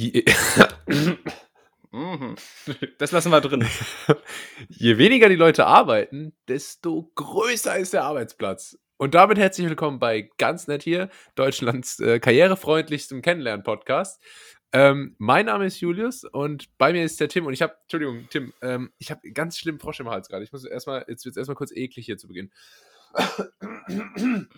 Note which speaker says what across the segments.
Speaker 1: Je
Speaker 2: Mhm. Das lassen wir drin.
Speaker 1: Je weniger die Leute arbeiten, desto größer ist der Arbeitsplatz. Und damit herzlich willkommen bei Ganz Nett hier, Deutschlands äh, karrierefreundlichstem Kennenlernen-Podcast. Ähm, mein Name ist Julius und bei mir ist der Tim und ich habe, Entschuldigung, Tim, ähm, ich habe ganz schlimm Frosch im Hals gerade. Ich muss erstmal, jetzt wird es erstmal kurz eklig hier zu Beginn.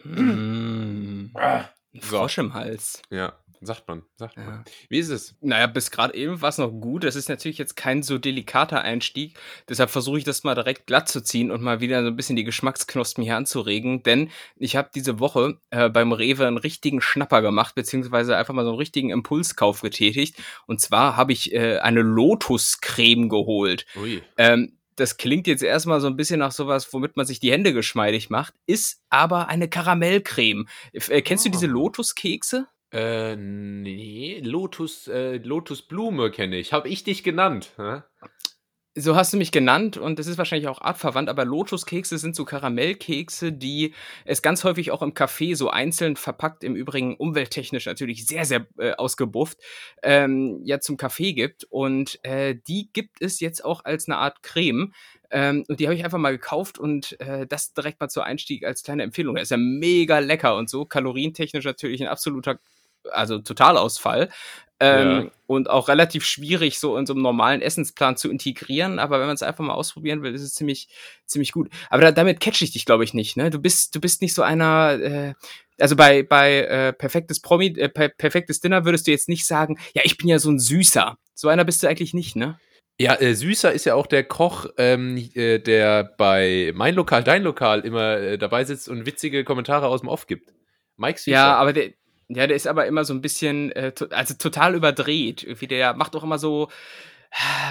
Speaker 2: Mm.
Speaker 1: Ah,
Speaker 2: Frosch im Hals.
Speaker 1: Ja, sagt man, sagt man.
Speaker 2: Ja.
Speaker 1: Wie ist es?
Speaker 2: Naja, bis gerade eben war es noch gut. Das ist natürlich jetzt kein so delikater Einstieg. Deshalb versuche ich das mal direkt glatt zu ziehen und mal wieder so ein bisschen die Geschmacksknospen hier anzuregen. Denn ich habe diese Woche äh, beim Rewe einen richtigen Schnapper gemacht, beziehungsweise einfach mal so einen richtigen Impulskauf getätigt. Und zwar habe ich äh, eine Lotuscreme geholt.
Speaker 1: Ui.
Speaker 2: Ähm, das klingt jetzt erstmal so ein bisschen nach sowas, womit man sich die Hände geschmeidig macht, ist aber eine Karamellcreme. Äh, kennst du diese
Speaker 1: Ah.
Speaker 2: Lotuskekse?
Speaker 1: Äh, nee, Lotus, äh, Lotusblume kenne ich. Habe ich dich genannt? Hä?
Speaker 2: So hast du mich genannt und das ist wahrscheinlich auch artverwandt, aber Lotuskekse sind so Karamellkekse, die es ganz häufig auch im Café so einzeln verpackt, im Übrigen umwelttechnisch natürlich sehr, sehr äh, ausgebufft, ähm, ja zum Kaffee gibt. Und äh, die gibt es jetzt auch als eine Art Creme. Ähm, und die habe ich einfach mal gekauft und äh, das direkt mal zur Einstieg als kleine Empfehlung. Das ist ja mega lecker und so. Kalorientechnisch natürlich ein absoluter, also Totalausfall. Ähm,
Speaker 1: Ja.
Speaker 2: Und auch relativ schwierig, so in so einem normalen Essensplan zu integrieren. Aber wenn man es einfach mal ausprobieren will, ist es ziemlich, ziemlich gut. Aber da, damit catch ich dich, glaube ich, nicht. Ne? Du bist, du bist nicht so einer. Äh, also bei, bei äh, perfektes Promi, äh, per perfektes Dinner würdest du jetzt nicht sagen, ja, ich bin ja so ein Süßer. So einer bist du eigentlich nicht, ne?
Speaker 1: Ja, äh, Süßer ist ja auch der Koch, ähm, äh, der bei Mein Lokal, Dein Lokal immer äh, dabei sitzt und witzige Kommentare aus dem Off gibt. Mike Süßer.
Speaker 2: Ja, aber der, ja, der ist aber immer so ein bisschen, äh, to also total überdreht. Irgendwie, der macht auch immer so,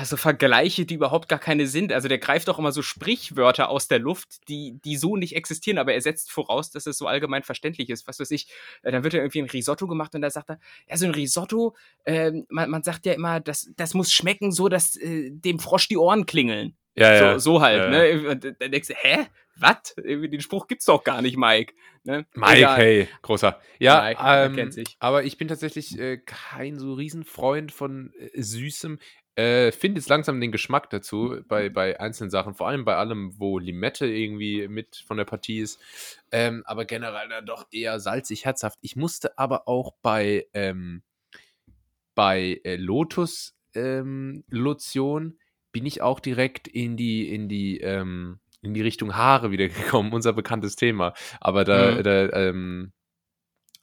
Speaker 2: so Vergleiche, die überhaupt gar keine sind. Also der greift auch immer so Sprichwörter aus der Luft, die, die so nicht existieren, aber er setzt voraus, dass es so allgemein verständlich ist. Was weiß ich, äh, dann wird ja irgendwie ein Risotto gemacht und da sagt er, ja, so ein Risotto, ähm, man, man sagt ja immer, das, das muss schmecken so, dass äh, dem Frosch die Ohren klingeln.
Speaker 1: ja, ja.
Speaker 2: So, so halt,
Speaker 1: Ja,
Speaker 2: ne? Und dann denkst du, hä? Was? Den Spruch gibt's doch gar nicht, Mike. Ne?
Speaker 1: Mike,
Speaker 2: Egal.
Speaker 1: hey, großer. Ja,
Speaker 2: Mike,
Speaker 1: ähm,
Speaker 2: kennt sich.
Speaker 1: aber ich bin tatsächlich äh, kein so Riesenfreund von äh, Süßem. Äh, Finde jetzt langsam den Geschmack dazu bei, bei einzelnen Sachen, vor allem bei allem, wo Limette irgendwie mit von der Partie ist. Ähm, aber generell dann doch eher salzig, herzhaft. Ich musste aber auch bei, ähm, bei äh, Lotus ähm, Lotion bin ich auch direkt in die, in die, ähm, in die Richtung Haare wieder gekommen, unser bekanntes Thema. Aber da,
Speaker 2: Mhm.
Speaker 1: da ähm,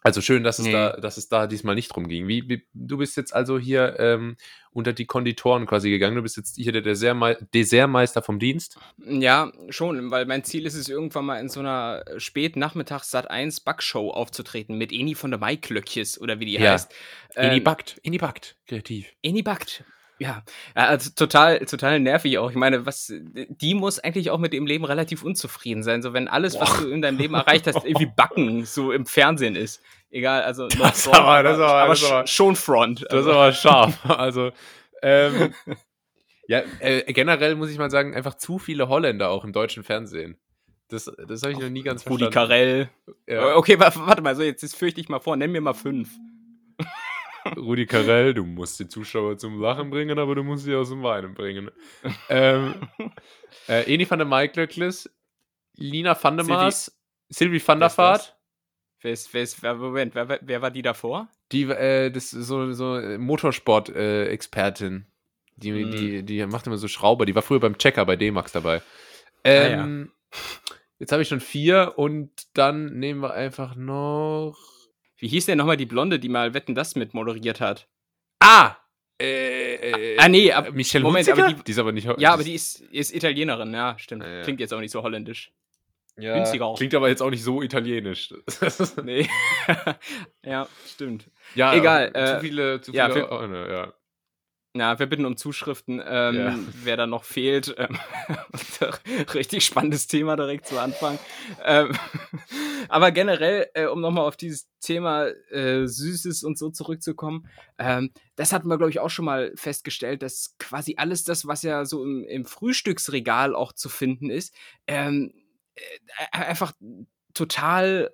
Speaker 1: also schön, dass es
Speaker 2: Nee.
Speaker 1: da, dass es da diesmal nicht drum ging. Wie, wie du bist jetzt also hier ähm, unter die Konditoren quasi gegangen. Du bist jetzt hier der Dessertmei Dessertmeister vom Dienst.
Speaker 2: Ja, schon, weil mein Ziel ist es, irgendwann mal in so einer spätnachmittags Sat 1 Backshow aufzutreten mit Eni von der Maiklöckjes oder wie die
Speaker 1: Ja.
Speaker 2: heißt. Ähm,
Speaker 1: backt, in die backt, kreativ.
Speaker 2: Eni backt. Ja, also total, total nervig auch. Ich meine, was, die muss eigentlich auch mit dem Leben relativ unzufrieden sein. So, wenn alles, was
Speaker 1: Boah.
Speaker 2: du in deinem Leben erreicht hast, irgendwie Backen so im Fernsehen ist. Egal, also
Speaker 1: Das
Speaker 2: front,
Speaker 1: aber- das aber-
Speaker 2: aber
Speaker 1: das aber-
Speaker 2: sch- schon Front.
Speaker 1: Das ist
Speaker 2: Also,
Speaker 1: aber scharf. Also, ähm, ja, äh, generell muss ich mal sagen, einfach zu viele Holländer auch im deutschen Fernsehen. Das, das habe ich noch nie ganz
Speaker 2: Rudi
Speaker 1: verstanden.
Speaker 2: Carell.
Speaker 1: Ja.
Speaker 2: Okay, wa- warte mal, so jetzt, jetzt fürchte ich mal vor, nenn mir mal fünf.
Speaker 1: Rudi Carell, du musst die Zuschauer zum Lachen bringen, aber du musst sie aus dem Weinen bringen. ähm, äh, Eni van der Maiklöckles, Lina van der Maas, Sylvie van der? Vaart,
Speaker 2: Wer ist, wer ist, wer, Moment, wer, wer- war die davor?
Speaker 1: die, äh, das ist so, so Motorsport-Expertin. die,
Speaker 2: Mhm.
Speaker 1: die, die macht immer so Schrauber, die war früher beim Checker bei D-Max dabei.
Speaker 2: Ah, ja.
Speaker 1: Ähm, Jetzt habe ich schon vier und dann nehmen wir einfach noch.
Speaker 2: Wie hieß denn nochmal die Blonde, die mal Wetten das mit moderiert hat?
Speaker 1: Ah! Äh, äh,
Speaker 2: Ah, nee, ab-
Speaker 1: Michelle
Speaker 2: Moment,
Speaker 1: Hunziker?
Speaker 2: aber die-
Speaker 1: die ist aber nicht.
Speaker 2: Ja, aber die ist, ist Italienerin, ja, stimmt.
Speaker 1: Ja, ja.
Speaker 2: Klingt jetzt auch nicht so holländisch.
Speaker 1: ja,
Speaker 2: günstiger auch.
Speaker 1: Klingt aber jetzt auch nicht so italienisch.
Speaker 2: Nee. ja, stimmt.
Speaker 1: ja,
Speaker 2: Egal,
Speaker 1: Zu
Speaker 2: äh,
Speaker 1: viele, zu
Speaker 2: ja,
Speaker 1: viele.
Speaker 2: für-
Speaker 1: oh, ne, ja.
Speaker 2: Ja, wir bitten um Zuschriften, ähm,
Speaker 1: Ja.
Speaker 2: wer da noch fehlt. Ähm, richtig spannendes Thema direkt zu Anfang. Ähm, aber generell, äh, um nochmal auf dieses Thema äh, Süßes und so zurückzukommen, ähm, das hatten wir, glaube ich, auch schon mal festgestellt, dass quasi alles das, was ja so im, im Frühstücksregal auch zu finden ist, ähm, äh, einfach total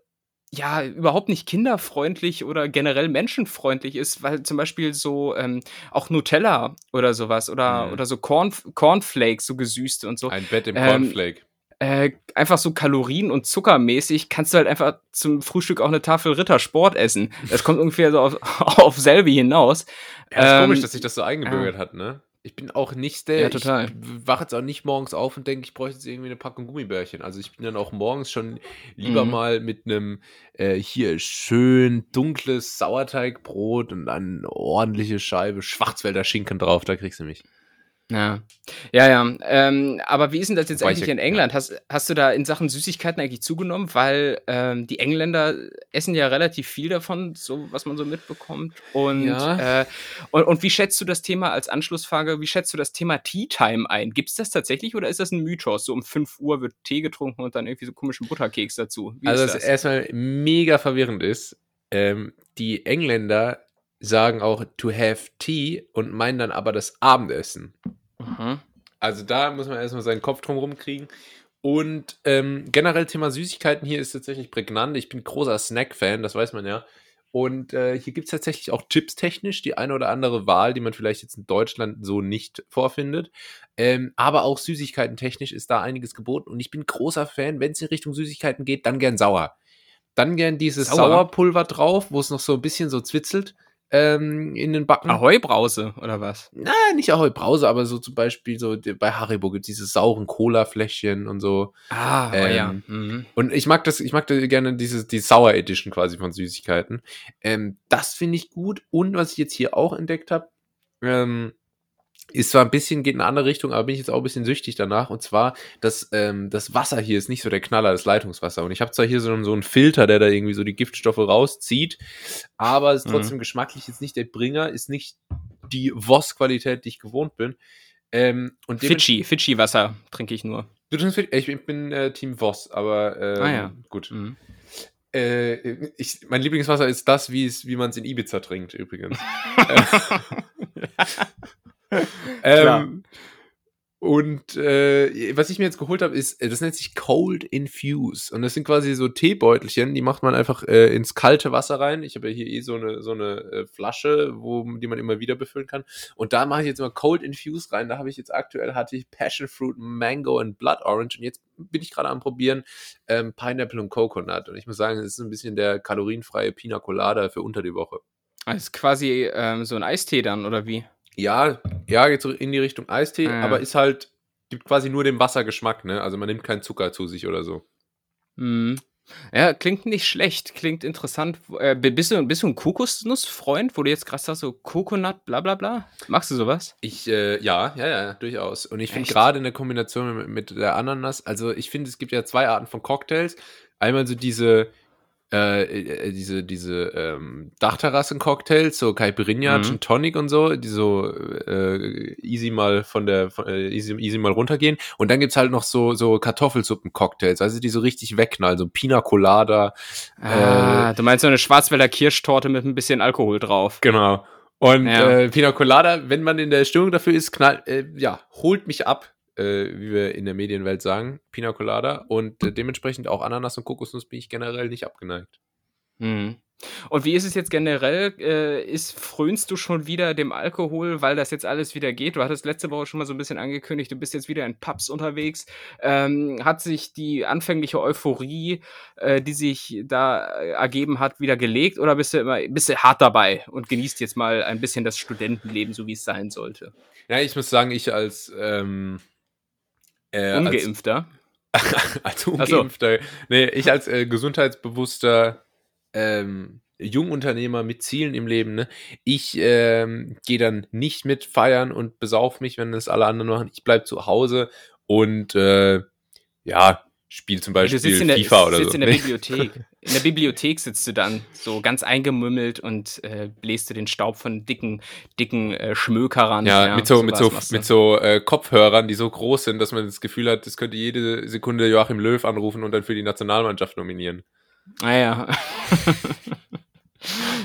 Speaker 2: ja überhaupt nicht kinderfreundlich oder generell menschenfreundlich ist, weil zum Beispiel so ähm, auch Nutella oder sowas oder,
Speaker 1: Mhm.
Speaker 2: oder so Corn, Cornflakes, so gesüßte und so.
Speaker 1: Ein Bett im
Speaker 2: Ähm,
Speaker 1: Cornflake.
Speaker 2: Äh, einfach so kalorien- und zuckermäßig kannst du halt einfach zum Frühstück auch eine Tafel Rittersport essen. Das kommt ungefähr so auf, auf selbe hinaus.
Speaker 1: Ja, ist
Speaker 2: ähm,
Speaker 1: komisch, dass sich das so eingebürgert hat, ne? Ich bin auch nicht der,
Speaker 2: Ja, total.
Speaker 1: ich wache jetzt auch nicht morgens auf und denke, ich bräuchte jetzt irgendwie eine Packung Gummibärchen. Also ich bin dann auch morgens schon lieber
Speaker 2: Mhm.
Speaker 1: mal mit einem äh, hier schön dunkles Sauerteigbrot und eine ordentliche Scheibe Schwarzwälder Schinken drauf, da kriegst du mich.
Speaker 2: Ja, ja, ja. Ähm, aber wie ist denn das jetzt
Speaker 1: ich
Speaker 2: eigentlich
Speaker 1: ja-
Speaker 2: in England? Hast, hast du da in Sachen Süßigkeiten eigentlich zugenommen? Weil ähm, die Engländer essen ja relativ viel davon, so was man so mitbekommt. Und,
Speaker 1: Ja.
Speaker 2: äh, und, und wie schätzt du das Thema als Anschlussfrage, wie schätzt du das Thema Tea Time ein? Gibt es das tatsächlich oder ist das ein Mythos? So um 5 Uhr wird Tee getrunken und dann irgendwie so komischen Butterkeks dazu. Wie
Speaker 1: also was
Speaker 2: das?
Speaker 1: erstmal mega verwirrend ist, ähm, die Engländer sagen auch to have tea und meinen dann aber das Abendessen.
Speaker 2: Mhm.
Speaker 1: Also da muss man erstmal seinen Kopf drum rumkriegen. Und ähm, generell Thema Süßigkeiten hier ist tatsächlich prägnant. Ich bin großer Snack-Fan, das weiß man ja. Und äh, hier gibt es tatsächlich auch Chips technisch die eine oder andere Wahl, die man vielleicht jetzt in Deutschland so nicht vorfindet. Ähm, aber auch Süßigkeiten technisch ist da einiges geboten. Und ich bin großer Fan, wenn es in Richtung Süßigkeiten geht, dann gern sauer. Dann gern dieses
Speaker 2: Sauer?
Speaker 1: Sauerpulver drauf, wo es noch so ein bisschen so zwitzelt ähm, in den Backen.
Speaker 2: Ahoi-Brause oder was?
Speaker 1: Na, nicht Ahoi Brause, aber so zum Beispiel so bei Haribo gibt es diese sauren Cola-Fläschchen und so.
Speaker 2: Ah, oh
Speaker 1: Ähm,
Speaker 2: ja. Mhm.
Speaker 1: Und ich mag das, ich mag da gerne diese, die Sour Edition quasi von Süßigkeiten. Ähm, das finde ich gut. Und was ich jetzt hier auch entdeckt habe, ähm, ist zwar ein bisschen, geht in eine andere Richtung, aber bin ich jetzt auch ein bisschen süchtig danach. Und zwar, dass ähm, das Wasser hier ist nicht so der Knaller, das Leitungswasser. Und ich habe zwar hier so, so einen Filter, der da irgendwie so die Giftstoffe rauszieht, aber es ist
Speaker 2: Mhm.
Speaker 1: trotzdem geschmacklich jetzt nicht der Bringer, ist nicht die Voss-Qualität, die ich gewohnt bin. Ähm, und
Speaker 2: Fidschi, Fidschi-Wasser trinke ich nur.
Speaker 1: Du trinkst Fit- ich bin, äh, Team Voss, aber ähm,
Speaker 2: Ah ja.
Speaker 1: gut.
Speaker 2: Mhm.
Speaker 1: Äh, ich, mein Lieblingswasser ist das, wie man es in Ibiza trinkt, übrigens. Ähm, und äh, was ich mir jetzt geholt habe, ist, äh, das nennt sich Cold Infuse. Und das sind quasi so Teebeutelchen, die macht man einfach äh, ins kalte Wasser rein. Ich habe ja hier eh so eine, so eine äh, Flasche, wo, die man immer wieder befüllen kann. Und da mache ich jetzt mal Cold Infuse rein. Da habe ich jetzt aktuell hatte ich Passion Fruit, Mango und Blood Orange. Und jetzt bin ich gerade am probieren ähm, Pineapple und Coconut. Und ich muss sagen, es ist ein bisschen der kalorienfreie Pina Colada für unter die Woche.
Speaker 2: Das ist quasi ähm, so ein Eistee dann, oder wie?
Speaker 1: Ja, ja, geht so in die Richtung Eistee,
Speaker 2: Ah, ja.
Speaker 1: aber ist halt, gibt quasi nur den Wassergeschmack, ne? Also man nimmt keinen Zucker zu sich oder so.
Speaker 2: Mhm. Ja, klingt nicht schlecht, klingt interessant. Äh, bist, du, bist du ein Kokosnussfreund, wo du jetzt gerade sagst, so Coconut, bla bla bla? Magst du sowas?
Speaker 1: Ich, äh, ja, ja, ja, durchaus. Und ich finde gerade in der Kombination mit, mit der Ananas, also ich finde, es gibt ja zwei Arten von Cocktails. Einmal so diese, äh, äh, diese, diese ähm, Dachterrassen-Cocktails, so Caipirinha,
Speaker 2: Mhm.
Speaker 1: Gin Tonic und so, die so äh, easy mal von der, von, äh, easy, easy mal runtergehen. Und dann gibt's halt noch so, so Kartoffelsuppen-Cocktails, also die so richtig wegknallen, so Pina Colada,
Speaker 2: Ah, du meinst so eine Schwarzwälder Kirschtorte mit ein bisschen Alkohol drauf.
Speaker 1: Genau. Und
Speaker 2: Ja.
Speaker 1: äh, Pina Colada, wenn man in der Stimmung dafür ist, knall, äh, ja, holt mich ab, äh, wie wir in der Medienwelt sagen, Pina Colada. Und äh, dementsprechend auch Ananas und Kokosnuss bin ich generell nicht abgeneigt.
Speaker 2: Mhm. Und wie ist es jetzt generell? Äh, ist, frönst du schon wieder dem Alkohol, weil das jetzt alles wieder geht? Du hattest letzte Woche schon mal so ein bisschen angekündigt, du bist jetzt wieder in Pubs unterwegs. Ähm, hat sich die anfängliche Euphorie, äh, die sich da äh, ergeben hat, wieder gelegt? Oder bist du immer bist du hart dabei und genießt jetzt mal ein bisschen das Studentenleben, so wie es sein sollte?
Speaker 1: Ja, ich muss sagen, ich als, ähm, äh, als,
Speaker 2: Ungeimpfter.
Speaker 1: als
Speaker 2: so.
Speaker 1: Ungeimpfter, nee, ich als äh, gesundheitsbewusster ähm, Jungunternehmer mit Zielen im Leben, ne, ich ähm, gehe dann nicht mit feiern und besauf mich, wenn das alle anderen machen. Ich bleib zu Hause und äh, ja, spiel zum
Speaker 2: Du
Speaker 1: Beispiel
Speaker 2: sitzt in der,
Speaker 1: FIFA oder
Speaker 2: sitzt
Speaker 1: so.
Speaker 2: in der. Bibliothek. In der Bibliothek sitzt du dann so ganz eingemümmelt und äh, bläst du den Staub von dicken, dicken äh, Schmökerern.
Speaker 1: Ja, mit so, mit so,
Speaker 2: du.
Speaker 1: mit so äh, Kopfhörern, die so groß sind, dass man das Gefühl hat, das könnte jede Sekunde Joachim Löw anrufen und dann für die Nationalmannschaft nominieren.
Speaker 2: Ah ja.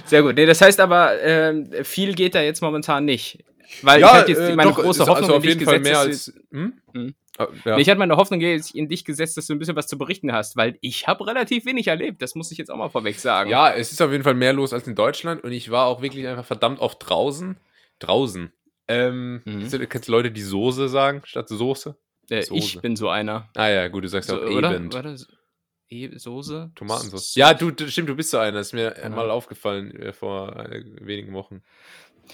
Speaker 2: Sehr gut. Nee, das heißt aber, ähm, viel geht da jetzt momentan nicht. Weil ich halt jetzt
Speaker 1: äh,
Speaker 2: meine große Hoffnung
Speaker 1: also auf jeden Fall mehr als. Hm?
Speaker 2: du-
Speaker 1: Ah, ja.
Speaker 2: Ich hatte meine Hoffnung in dich gesetzt, dass du ein bisschen was zu berichten hast, weil ich habe relativ wenig erlebt. Das muss ich jetzt auch mal vorweg sagen.
Speaker 1: Ja, es ist auf jeden Fall mehr los als in Deutschland und ich war auch wirklich einfach verdammt oft draußen. Draußen. Ähm,
Speaker 2: Mhm.
Speaker 1: kennst du- Kennst du Leute, die Soße sagen statt Soße?
Speaker 2: äh, ich bin so einer.
Speaker 1: Ah ja, gut, du sagst ja
Speaker 2: So,
Speaker 1: auch
Speaker 2: oder?
Speaker 1: Event.
Speaker 2: Warte, e Soße?
Speaker 1: Tomatensauce. Ja, du, stimmt, du bist so einer. Das ist mir
Speaker 2: Genau.
Speaker 1: mal aufgefallen äh, vor äh, wenigen Wochen.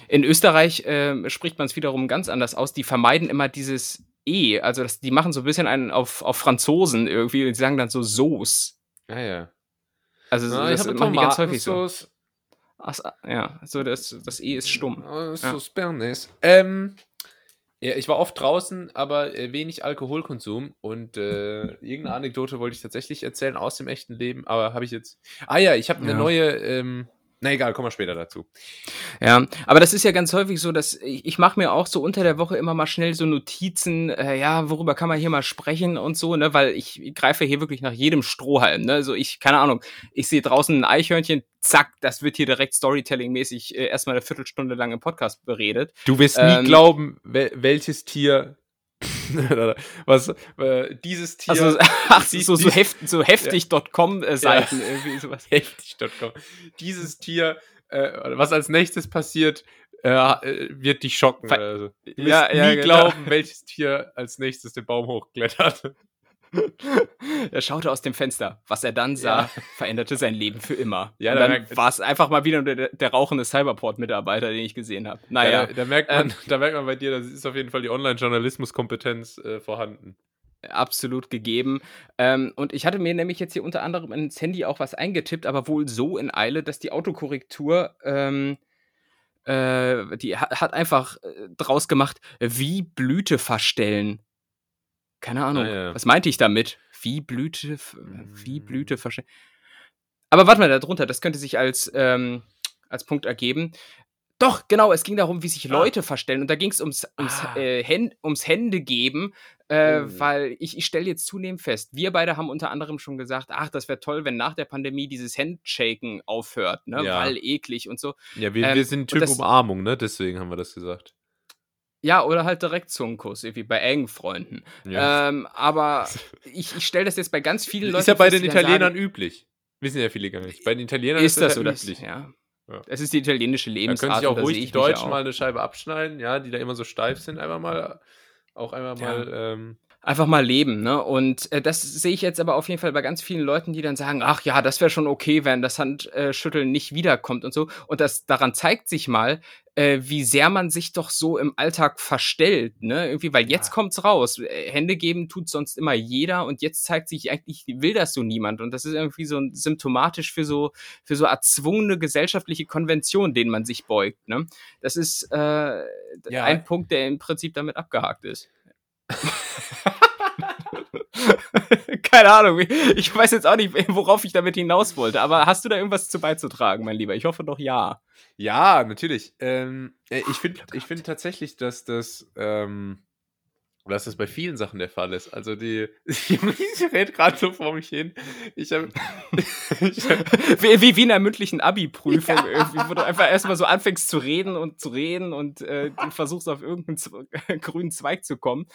Speaker 2: In Österreich ähm, spricht man es wiederum ganz anders aus. Die vermeiden immer dieses E. Also das, die machen so ein bisschen einen auf, auf Franzosen irgendwie und die sagen dann so Sauce.
Speaker 1: Ah ja.
Speaker 2: Also
Speaker 1: Ah,
Speaker 2: das machen die ganz häufig so. Ach, ja, so das, das E ist stumm.
Speaker 1: Ah,
Speaker 2: Ja.
Speaker 1: Ähm, ja, ich war oft draußen, aber äh, wenig Alkoholkonsum und äh, irgendeine Anekdote wollte ich tatsächlich erzählen aus dem echten Leben, aber habe ich jetzt. Ah ja, ich habe eine
Speaker 2: Ja.
Speaker 1: neue. Ähm, na egal, kommen wir später dazu.
Speaker 2: Ja, aber das ist ja ganz häufig so, dass ich, ich mache mir auch so unter der Woche immer mal schnell so Notizen, äh, ja, worüber kann man hier mal sprechen und so, ne, weil ich greife hier wirklich nach jedem Strohhalm, ne, also ich, keine Ahnung, ich sehe draußen ein Eichhörnchen, zack, das wird hier direkt Storytelling-mäßig äh, erstmal eine Viertelstunde lang im Podcast beredet.
Speaker 1: Du wirst
Speaker 2: Ähm,
Speaker 1: nie glauben, wel welches Tier. was äh, dieses Tier.
Speaker 2: Also, ach,
Speaker 1: die-
Speaker 2: so, so, heft, so heftig.com äh, Seiten, irgendwie sowas.
Speaker 1: heftig.com. Dieses Tier, äh, was als nächstes passiert, äh, äh, wird dich schocken.
Speaker 2: Ver-
Speaker 1: Also, du wirst
Speaker 2: Ja, ja,
Speaker 1: nie
Speaker 2: genau.
Speaker 1: glauben, welches Tier als nächstes den Baum hochklettert.
Speaker 2: Er schaute aus dem Fenster. Was er dann sah,
Speaker 1: Ja.
Speaker 2: veränderte sein Leben für immer.
Speaker 1: Ja,
Speaker 2: und
Speaker 1: da
Speaker 2: dann war es einfach mal wieder der, der rauchende Cyberport-Mitarbeiter, den ich gesehen habe. Naja,
Speaker 1: Da, da, merkt man,
Speaker 2: Ähm,
Speaker 1: da merkt man bei dir, da ist auf jeden Fall die Online-Journalismus-Kompetenz äh, vorhanden.
Speaker 2: absolut gegeben. Ähm, und ich hatte mir nämlich jetzt hier unter anderem ins Handy auch was eingetippt, aber wohl so in Eile, dass die Autokorrektur, ähm, äh, die hat, hat einfach äh, draus gemacht, wie Blüte verstellen. Keine Ahnung.
Speaker 1: Ah, ja.
Speaker 2: Was meinte ich damit? Wie Blüte, f- wie Blüte verstellen. Aber warte mal, darunter, das könnte sich als, ähm, als Punkt ergeben. Doch, genau, es ging darum, wie sich
Speaker 1: Ah.
Speaker 2: Leute verstellen. Und da ging es ums, ums,
Speaker 1: Ah.
Speaker 2: äh, ums Hände geben, äh,
Speaker 1: Oh.
Speaker 2: weil ich, ich stelle jetzt zunehmend fest, wir beide haben unter anderem schon gesagt, ach, das wäre toll, wenn nach der Pandemie dieses Handshaken aufhört, ne?
Speaker 1: Ja.
Speaker 2: weil eklig und so.
Speaker 1: Ja, wir,
Speaker 2: Ähm,
Speaker 1: wir sind Typ
Speaker 2: das-
Speaker 1: Umarmung, ne? Deswegen haben wir das gesagt.
Speaker 2: Ja, oder halt direkt Zungenkuss, irgendwie bei engen Freunden. Ähm, aber ich, ich stelle das jetzt bei ganz vielen Leuten
Speaker 1: ist ja bei den Italienern
Speaker 2: sagen,
Speaker 1: üblich. Wissen ja viele gar nicht. Bei den Italienern
Speaker 2: ist das
Speaker 1: ja
Speaker 2: so, das,
Speaker 1: üblich.
Speaker 2: ja.
Speaker 1: Ja.
Speaker 2: Das ist die italienische
Speaker 1: Da können
Speaker 2: Lebensart.
Speaker 1: sich auch ruhig die
Speaker 2: ja
Speaker 1: Deutschen mal eine Scheibe abschneiden, ja, die da immer so steif sind, einfach mal, auch einmal
Speaker 2: Ja.
Speaker 1: mal, ähm,
Speaker 2: einfach mal leben, ne? Und äh, das sehe ich jetzt aber auf jeden Fall bei ganz vielen Leuten, die dann sagen, ach ja, das wäre schon okay, wenn das Handschütteln nicht wiederkommt und so. Und das daran zeigt sich mal, äh, wie sehr man sich doch so im Alltag verstellt, ne? Irgendwie, weil jetzt
Speaker 1: Ja.
Speaker 2: kommt's raus. Äh, Hände geben tut sonst immer jeder und jetzt zeigt sich eigentlich, will das so niemand. Und das ist irgendwie so symptomatisch für so, für so erzwungene gesellschaftliche Konventionen, denen man sich beugt, ne? Das ist äh,
Speaker 1: Ja.
Speaker 2: ein Punkt, der im Prinzip damit abgehakt ist. Keine Ahnung, ich weiß jetzt auch nicht, worauf ich damit hinaus wollte, aber hast du da irgendwas zu beizutragen, mein Lieber? Ich hoffe doch ja.
Speaker 1: Ja, natürlich. Ähm, äh, ich finde ich find tatsächlich, dass das, ähm, dass das bei vielen Sachen der Fall ist. Also die, ich rede gerade so vor mich hin. Ich habe, ich hab,
Speaker 2: Wie, wie, wie in einer mündlichen Abi-Prüfung, irgendwie, wo du einfach erstmal so anfängst zu reden und zu reden und äh, versuchst auf irgendeinen grünen Zweig zu kommen.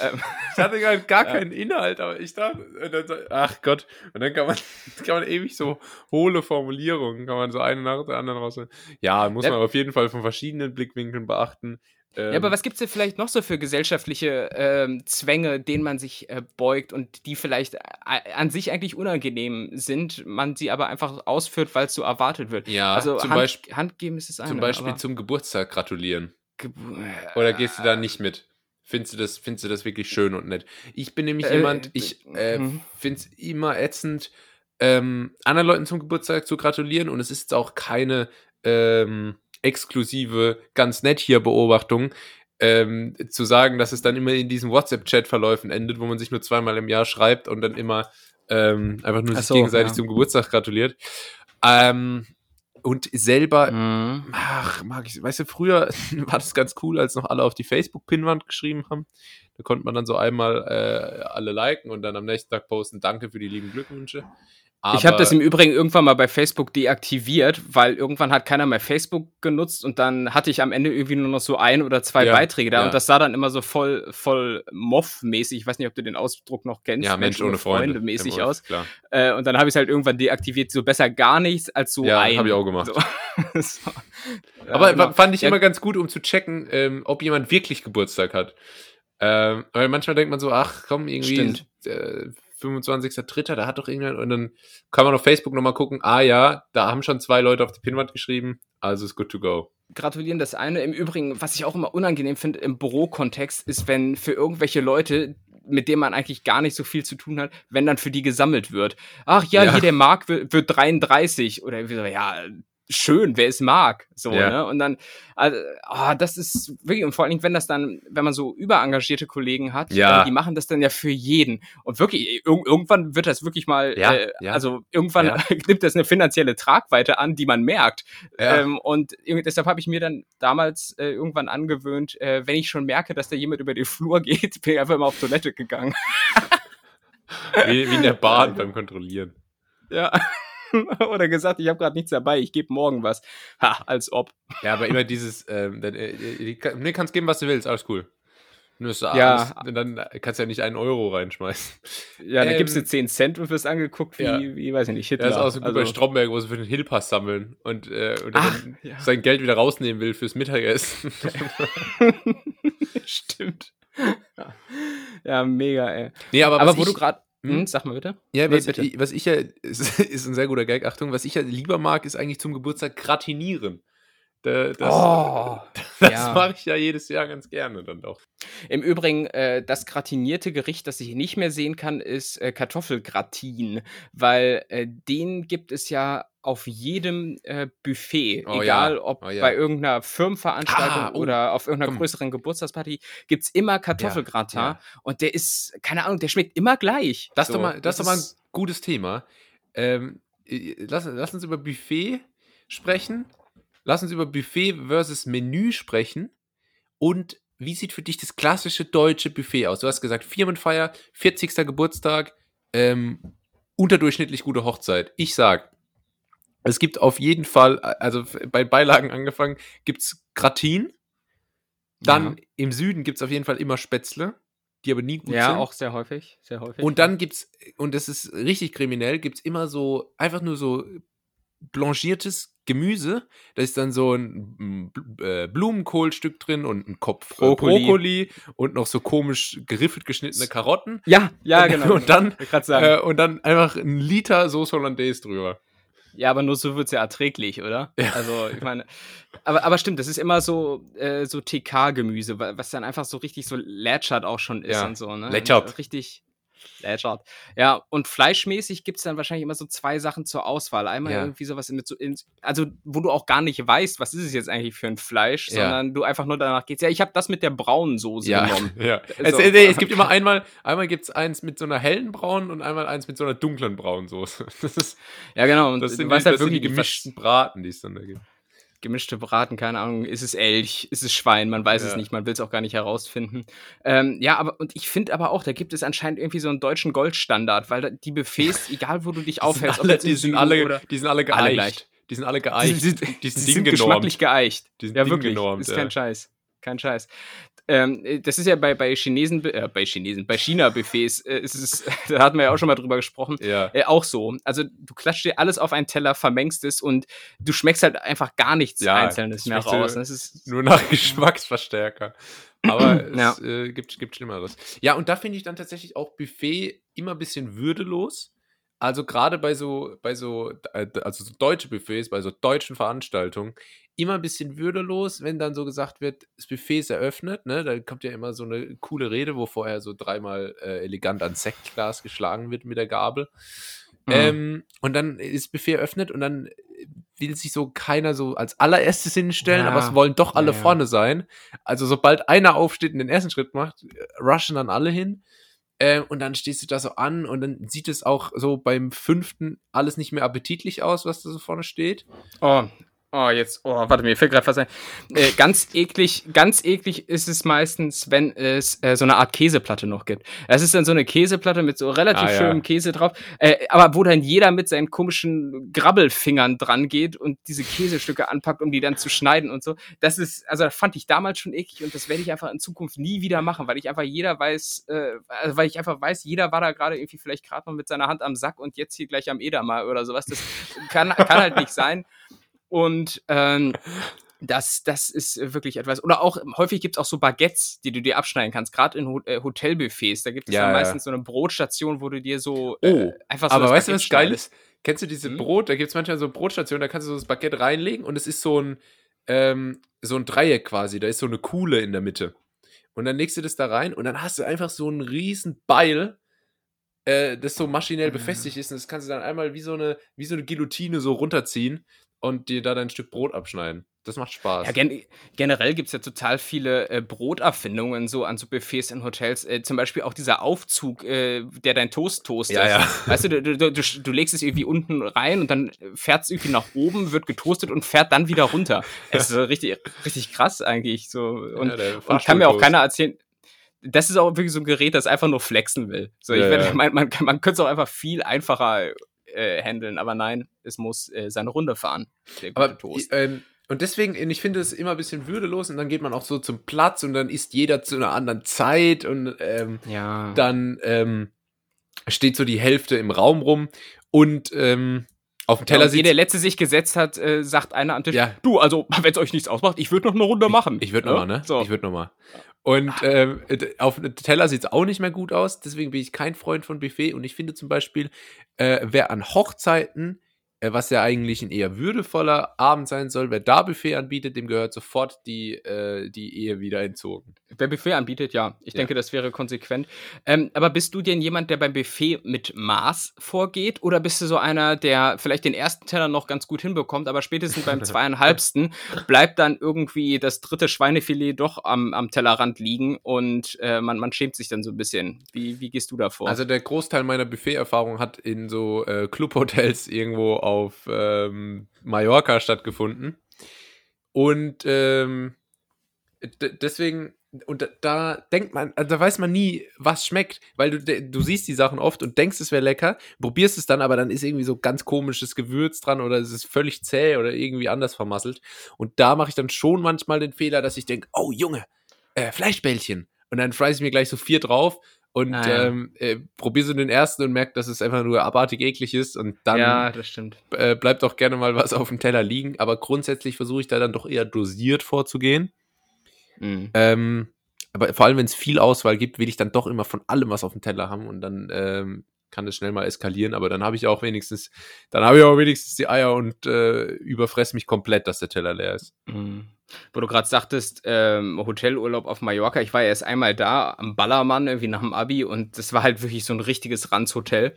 Speaker 2: Ähm,
Speaker 1: ich hatte gar, gar
Speaker 2: Ja.
Speaker 1: keinen Inhalt, aber ich dachte, ach Gott, und dann kann man, kann man ewig so hohle Formulierungen, kann man so eine nach der anderen raus. Ja, muss
Speaker 2: Ja.
Speaker 1: man auf jeden Fall von verschiedenen Blickwinkeln beachten. Ähm,
Speaker 2: Ja, aber was gibt's denn vielleicht noch so für gesellschaftliche ähm, Zwänge, denen man sich äh, beugt und die vielleicht äh, an sich eigentlich unangenehm sind, man sie aber einfach ausführt, weil es so erwartet wird?
Speaker 1: Ja,
Speaker 2: also
Speaker 1: zum
Speaker 2: Hand,
Speaker 1: Beispiel-
Speaker 2: Hand geben ist das eine.
Speaker 1: zum Beispiel zum Geburtstag gratulieren.
Speaker 2: Gebu-
Speaker 1: Oder gehst du da nicht mit? Findest du das, findest du das wirklich schön und nett? Ich bin nämlich
Speaker 2: Äh,
Speaker 1: jemand, ich äh,
Speaker 2: mhm.
Speaker 1: finde es immer ätzend, ähm, anderen Leuten zum Geburtstag zu gratulieren und es ist auch keine ähm, exklusive, ganz nett hier Beobachtung, ähm, zu sagen, dass es dann immer in diesen WhatsApp-Chat-Verläufen endet, wo man sich nur zweimal im Jahr schreibt und dann immer ähm, einfach nur
Speaker 2: Ach
Speaker 1: sich
Speaker 2: so,
Speaker 1: gegenseitig
Speaker 2: ja.
Speaker 1: zum Geburtstag gratuliert. Ähm, und selber
Speaker 2: Mhm.
Speaker 1: Ach, mag ich. Weißt du, früher war das ganz cool, als noch alle auf die Facebook-Pinwand geschrieben haben. Da konnte man dann so einmal äh, alle liken und dann am nächsten Tag posten, danke für die lieben Glückwünsche.
Speaker 2: Ich habe das im Übrigen irgendwann mal bei Facebook deaktiviert, weil irgendwann hat keiner mehr Facebook genutzt und dann hatte ich am Ende irgendwie nur noch so ein oder zwei ja, Beiträge da ja. und das sah dann immer so voll, voll Moff-mäßig. Ich weiß nicht, ob du den Ausdruck noch kennst.
Speaker 1: Ja, Mensch, ohne Freunde. Freunde
Speaker 2: mäßig aus. Äh, und dann habe ich es halt irgendwann deaktiviert. So besser gar nichts als so
Speaker 1: ja, ein. Ja, habe ich auch gemacht. So. so. Aber genau. fand ich immer ganz gut, um zu checken, ähm, ob jemand wirklich Geburtstag hat. Ähm, weil manchmal denkt man so, ach komm, irgendwie Stimmt. Äh, 25.3., da hat doch irgendjemand, und dann kann man auf Facebook nochmal gucken, ah ja, da haben schon zwei Leute auf die Pinwand geschrieben, also ist good to go.
Speaker 2: Gratulieren das eine. Im Übrigen, was ich auch immer unangenehm finde im Bürokontext, ist, wenn für irgendwelche Leute, mit denen man eigentlich gar nicht so viel zu tun hat, wenn dann für die gesammelt wird. Ach ja, ja. hier der Mark wird, wird 33 oder wie so, ja, schön, wer es mag. So, ja. ne? Und dann, also, oh, das ist wirklich, und vor allen Dingen, wenn das dann, wenn man so überengagierte Kollegen hat, ja. die machen das dann ja für jeden. Und wirklich, ir irgendwann wird das wirklich mal, ja, äh, ja. also irgendwann nimmt das eine finanzielle Tragweite an, die man merkt. Ähm, und deshalb habe ich mir dann damals äh, irgendwann angewöhnt, äh, wenn ich schon merke, dass da jemand über den Flur geht, bin ich einfach immer auf Toilette gegangen.
Speaker 1: wie, wie in der Bahn beim Kontrollieren.
Speaker 2: Ja. Oder gesagt, ich habe gerade nichts dabei, ich gebe morgen was. Ha, als ob.
Speaker 1: Ja, aber immer dieses, ähm, dann, äh, äh nee, kannst geben, was du willst, alles cool. Nur ist
Speaker 2: ja.
Speaker 1: Alles, dann kannst du ja nicht einen Euro reinschmeißen.
Speaker 2: Ja, dann ähm, gibst du 10 Cent und wirst angeguckt wie, ja. wie weiß ich nicht, Hitler.
Speaker 1: Ja, ist auch so gut also, bei Stromberg, wo sie für den Hillpass sammeln und, äh, und Ach, dann ja. sein Geld wieder rausnehmen will fürs Mittagessen.
Speaker 2: Stimmt. Ja, mega, ey.
Speaker 1: Nee, aber,
Speaker 2: aber wo ich, du gerade hm? hm, sag mal bitte.
Speaker 1: Ja, nee, was, bitte. Ich, was ich ja, ist, ist, ein sehr guter Gag, Achtung, was ich ja lieber mag, ist eigentlich zum Geburtstag gratinieren. Das,
Speaker 2: oh,
Speaker 1: das ja. mache ich ja jedes Jahr ganz gerne dann doch.
Speaker 2: Im Übrigen, äh, das gratinierte Gericht, das ich nicht mehr sehen kann, ist äh, Kartoffelgratin, weil äh, den gibt es ja auf jedem äh, Buffet, oh, egal ja. ob oh, ja. bei irgendeiner Firmenveranstaltung ah, oh, oder auf irgendeiner komm. größeren Geburtstagsparty, gibt es immer Kartoffelgratin. Ja, und der ist, keine Ahnung, der schmeckt immer gleich.
Speaker 1: Das, so, doch mal, das, das ist doch mal ein gutes Thema. Ähm, lass, lass uns über Buffet sprechen. Lass uns über Buffet versus Menü sprechen. Und wie sieht für dich das klassische deutsche Buffet aus? Du hast gesagt, Firmenfeier, 40. Geburtstag, ähm, unterdurchschnittlich gute Hochzeit. Ich sag, es gibt auf jeden Fall, also bei Beilagen angefangen, gibt es Gratin. Dann ja. im Süden gibt es auf jeden Fall immer Spätzle, die aber nie gut
Speaker 2: ja,
Speaker 1: sind.
Speaker 2: Ja, auch sehr häufig, sehr häufig.
Speaker 1: Und dann gibt es, und das ist richtig kriminell, gibt es immer so, einfach nur so blanchiertes Gemüse. Da ist dann so ein äh, Blumenkohlstück drin und ein Kopf äh, Brokkoli. Brokkoli. und noch so komisch geriffelt geschnittene Karotten.
Speaker 2: Ja, ja, genau.
Speaker 1: Und dann, äh, und dann einfach ein Liter Soße Hollandaise drüber.
Speaker 2: Ja, aber nur so wird es ja erträglich, oder? Ja. Also, ich meine, aber, aber stimmt, das ist immer so, äh, so TK-Gemüse, was dann einfach so richtig so lätschert auch schon ist ja. und so, ne?
Speaker 1: Lätschert.
Speaker 2: Richtig, Lätschert. Ja, und fleischmäßig gibt es dann wahrscheinlich immer so zwei Sachen zur Auswahl. Einmal ja. irgendwie sowas mit so, in, also wo du auch gar nicht weißt, was ist es jetzt eigentlich für ein Fleisch, ja. sondern du einfach nur danach gehst. Ja, ich habe das mit der braunen Soße
Speaker 1: ja.
Speaker 2: genommen.
Speaker 1: Ja. So. Es, es, gibt immer einmal, einmal gibt es eins mit so einer hellen braunen und einmal eins mit so einer dunklen braunen Soße. Das ist,
Speaker 2: ja, genau. Und
Speaker 1: das sind, halt das wirklich die gemischten Braten, die es dann da gibt
Speaker 2: gemischte Braten, keine Ahnung, ist es Elch, ist es Schwein, man weiß ja. es nicht, man will es auch gar nicht herausfinden. Ähm, ja, aber und ich finde aber auch, da gibt es anscheinend irgendwie so einen deutschen Goldstandard, weil die Buffets, egal wo du dich aufhältst,
Speaker 1: alle, die, sind alle, die sind alle geeicht. Alle gleich. Die sind alle geeicht.
Speaker 2: Die, die, die, die sind, geschmacklich geeicht. Die sind ja, wirklich. Genormt, ist ja. kein Scheiß. Kein Scheiß. Ähm, äh, das ist ja bei, bei Chinesen, äh, bei Chinesen, bei China-Buffets, äh, ist es, da hatten wir ja auch schon mal drüber gesprochen,
Speaker 1: ja.
Speaker 2: äh, auch so. Also du klatscht dir alles auf einen Teller, vermengst es und du schmeckst halt einfach gar nichts ja, Einzelnes mehr raus. Das ist
Speaker 1: nur nach Geschmacksverstärker. Aber ja. es äh, gibt, gibt Schlimmeres. Ja, und da finde ich dann tatsächlich auch Buffet immer ein bisschen würdelos. Also gerade bei so, bei so, äh, also so deutsche Buffets, bei so deutschen Veranstaltungen, immer ein bisschen würdelos, wenn dann so gesagt wird, das Buffet ist eröffnet, ne? Da kommt ja immer so eine coole Rede, wo vorher so dreimal äh, elegant ans Sektglas geschlagen wird mit der Gabel. Mhm. Ähm, und dann ist das Buffet eröffnet und dann will sich so keiner so als allererstes hinstellen, ja. aber es wollen doch alle ja, ja. vorne sein. Also sobald einer aufsteht und den ersten Schritt macht, rushen dann alle hin. Ähm, und dann stehst du da so an und dann sieht es auch so beim fünften alles nicht mehr appetitlich aus, was da so vorne steht.
Speaker 2: Oh, Oh, jetzt, oh, warte, mir fällt gerade was ein. Äh, ganz eklig, ganz eklig ist es meistens, wenn es äh, so eine Art Käseplatte noch gibt. Es ist dann so eine Käseplatte mit so relativ ah, schönem ja. Käse drauf, äh, aber wo dann jeder mit seinen komischen Grabbelfingern dran geht und diese Käsestücke anpackt, um die dann zu schneiden und so. Das ist, also das fand ich damals schon eklig und das werde ich einfach in Zukunft nie wieder machen, weil ich einfach jeder weiß, äh, also weil ich einfach weiß, jeder war da gerade irgendwie vielleicht gerade noch mit seiner Hand am Sack und jetzt hier gleich am Edamer oder sowas. Das kann, kann halt nicht sein. Und ähm, das, das ist wirklich etwas. Oder auch häufig gibt es auch so Baguettes, die du dir abschneiden kannst, gerade in Ho äh, Hotelbuffets. Da gibt es ja, ja, meistens so eine Brotstation, wo du dir so
Speaker 1: äh, oh, einfach so. Aber weißt du, was geil ist? Kennst du diese hm? Brot? Da gibt es manchmal so Brotstationen, da kannst du so das Baguette reinlegen und es ist so ein, ähm, so ein Dreieck quasi. Da ist so eine Kuhle in der Mitte. Und dann legst du das da rein und dann hast du einfach so ein riesen Beil, äh, das so maschinell befestigt ist. Und das kannst du dann einmal wie so eine, wie so eine Guillotine so runterziehen und dir da dein Stück Brot abschneiden. Das macht Spaß.
Speaker 2: Ja, gen generell gibt es ja total viele äh, Broterfindungen so an so Buffets in Hotels. Äh, zum Beispiel auch dieser Aufzug, äh, der dein Toast toastet.
Speaker 1: Ja, ja.
Speaker 2: Weißt du, du, du, du, legst es irgendwie unten rein und dann fährt es irgendwie nach oben, wird getoastet und fährt dann wieder runter. Es ist richtig, richtig krass eigentlich. So. Und, ja, und kann mir auch keiner erzählen, das ist auch wirklich so ein Gerät, das einfach nur flexen will. So, ich ja, werd, ja. Man, man, man könnte es auch einfach viel einfacher äh, handeln, aber nein, es muss äh, seine Runde fahren.
Speaker 1: aber, ähm, und deswegen, ich finde es immer ein bisschen würdelos und dann geht man auch so zum Platz und dann ist jeder zu einer anderen Zeit und ähm, ja. dann ähm, steht so die Hälfte im Raum rum und ähm, auf dem Teller ja,
Speaker 2: sieht. der letzte sich gesetzt hat, äh, sagt einer am Tisch: ja. Du, also, wenn es euch nichts ausmacht, ich würde noch eine Runde machen.
Speaker 1: Ich, ich würde nochmal, ne? So. Ich würde nochmal. Und ähm, auf dem Teller sieht es auch nicht mehr gut aus. Deswegen bin ich kein Freund von Buffet. Und ich finde zum Beispiel, äh, wer an Hochzeiten was ja eigentlich ein eher würdevoller Abend sein soll. Wer da Buffet anbietet, dem gehört sofort die, äh, die Ehe wieder entzogen.
Speaker 2: Wer Buffet anbietet, ja. Ich ja. denke, das wäre konsequent. Ähm, aber bist du denn jemand, der beim Buffet mit Maß vorgeht? Oder bist du so einer, der vielleicht den ersten Teller noch ganz gut hinbekommt, aber spätestens beim zweieinhalbsten bleibt dann irgendwie das dritte Schweinefilet doch am, am Tellerrand liegen und äh, man, man schämt sich dann so ein bisschen. Wie, wie gehst du da vor?
Speaker 1: Also der Großteil meiner Buffet-Erfahrung hat in so äh, Clubhotels irgendwo auf ähm, Mallorca stattgefunden. Und ähm, deswegen, und da, denkt man, also da weiß man nie, was schmeckt, weil du, du siehst die Sachen oft und denkst, es wäre lecker, probierst es dann, aber dann ist irgendwie so ganz komisches Gewürz dran oder es ist völlig zäh oder irgendwie anders vermasselt. Und da mache ich dann schon manchmal den Fehler, dass ich denke, oh Junge, äh, Fleischbällchen. Und dann freiß ich mir gleich so vier drauf und ah, ja. ähm, äh, probier so den ersten und merk, dass es einfach nur abartig eklig ist und dann
Speaker 2: ja.
Speaker 1: Äh, bleibt auch gerne mal was auf dem Teller liegen, aber grundsätzlich versuche ich da dann doch eher dosiert vorzugehen. Mhm. Ähm, aber vor allem, wenn es viel Auswahl gibt, will ich dann doch immer von allem was auf dem Teller haben und dann ähm, kann das schnell mal eskalieren, aber dann habe ich auch wenigstens, dann habe ich auch wenigstens die Eier und äh, überfress mich komplett, dass der Teller leer ist.
Speaker 2: Mhm. Wo du gerade sagtest, ähm, Hotelurlaub auf Mallorca, ich war ja erst einmal da am Ballermann, irgendwie nach dem Abi, und das war halt wirklich so ein richtiges Ranzhotel.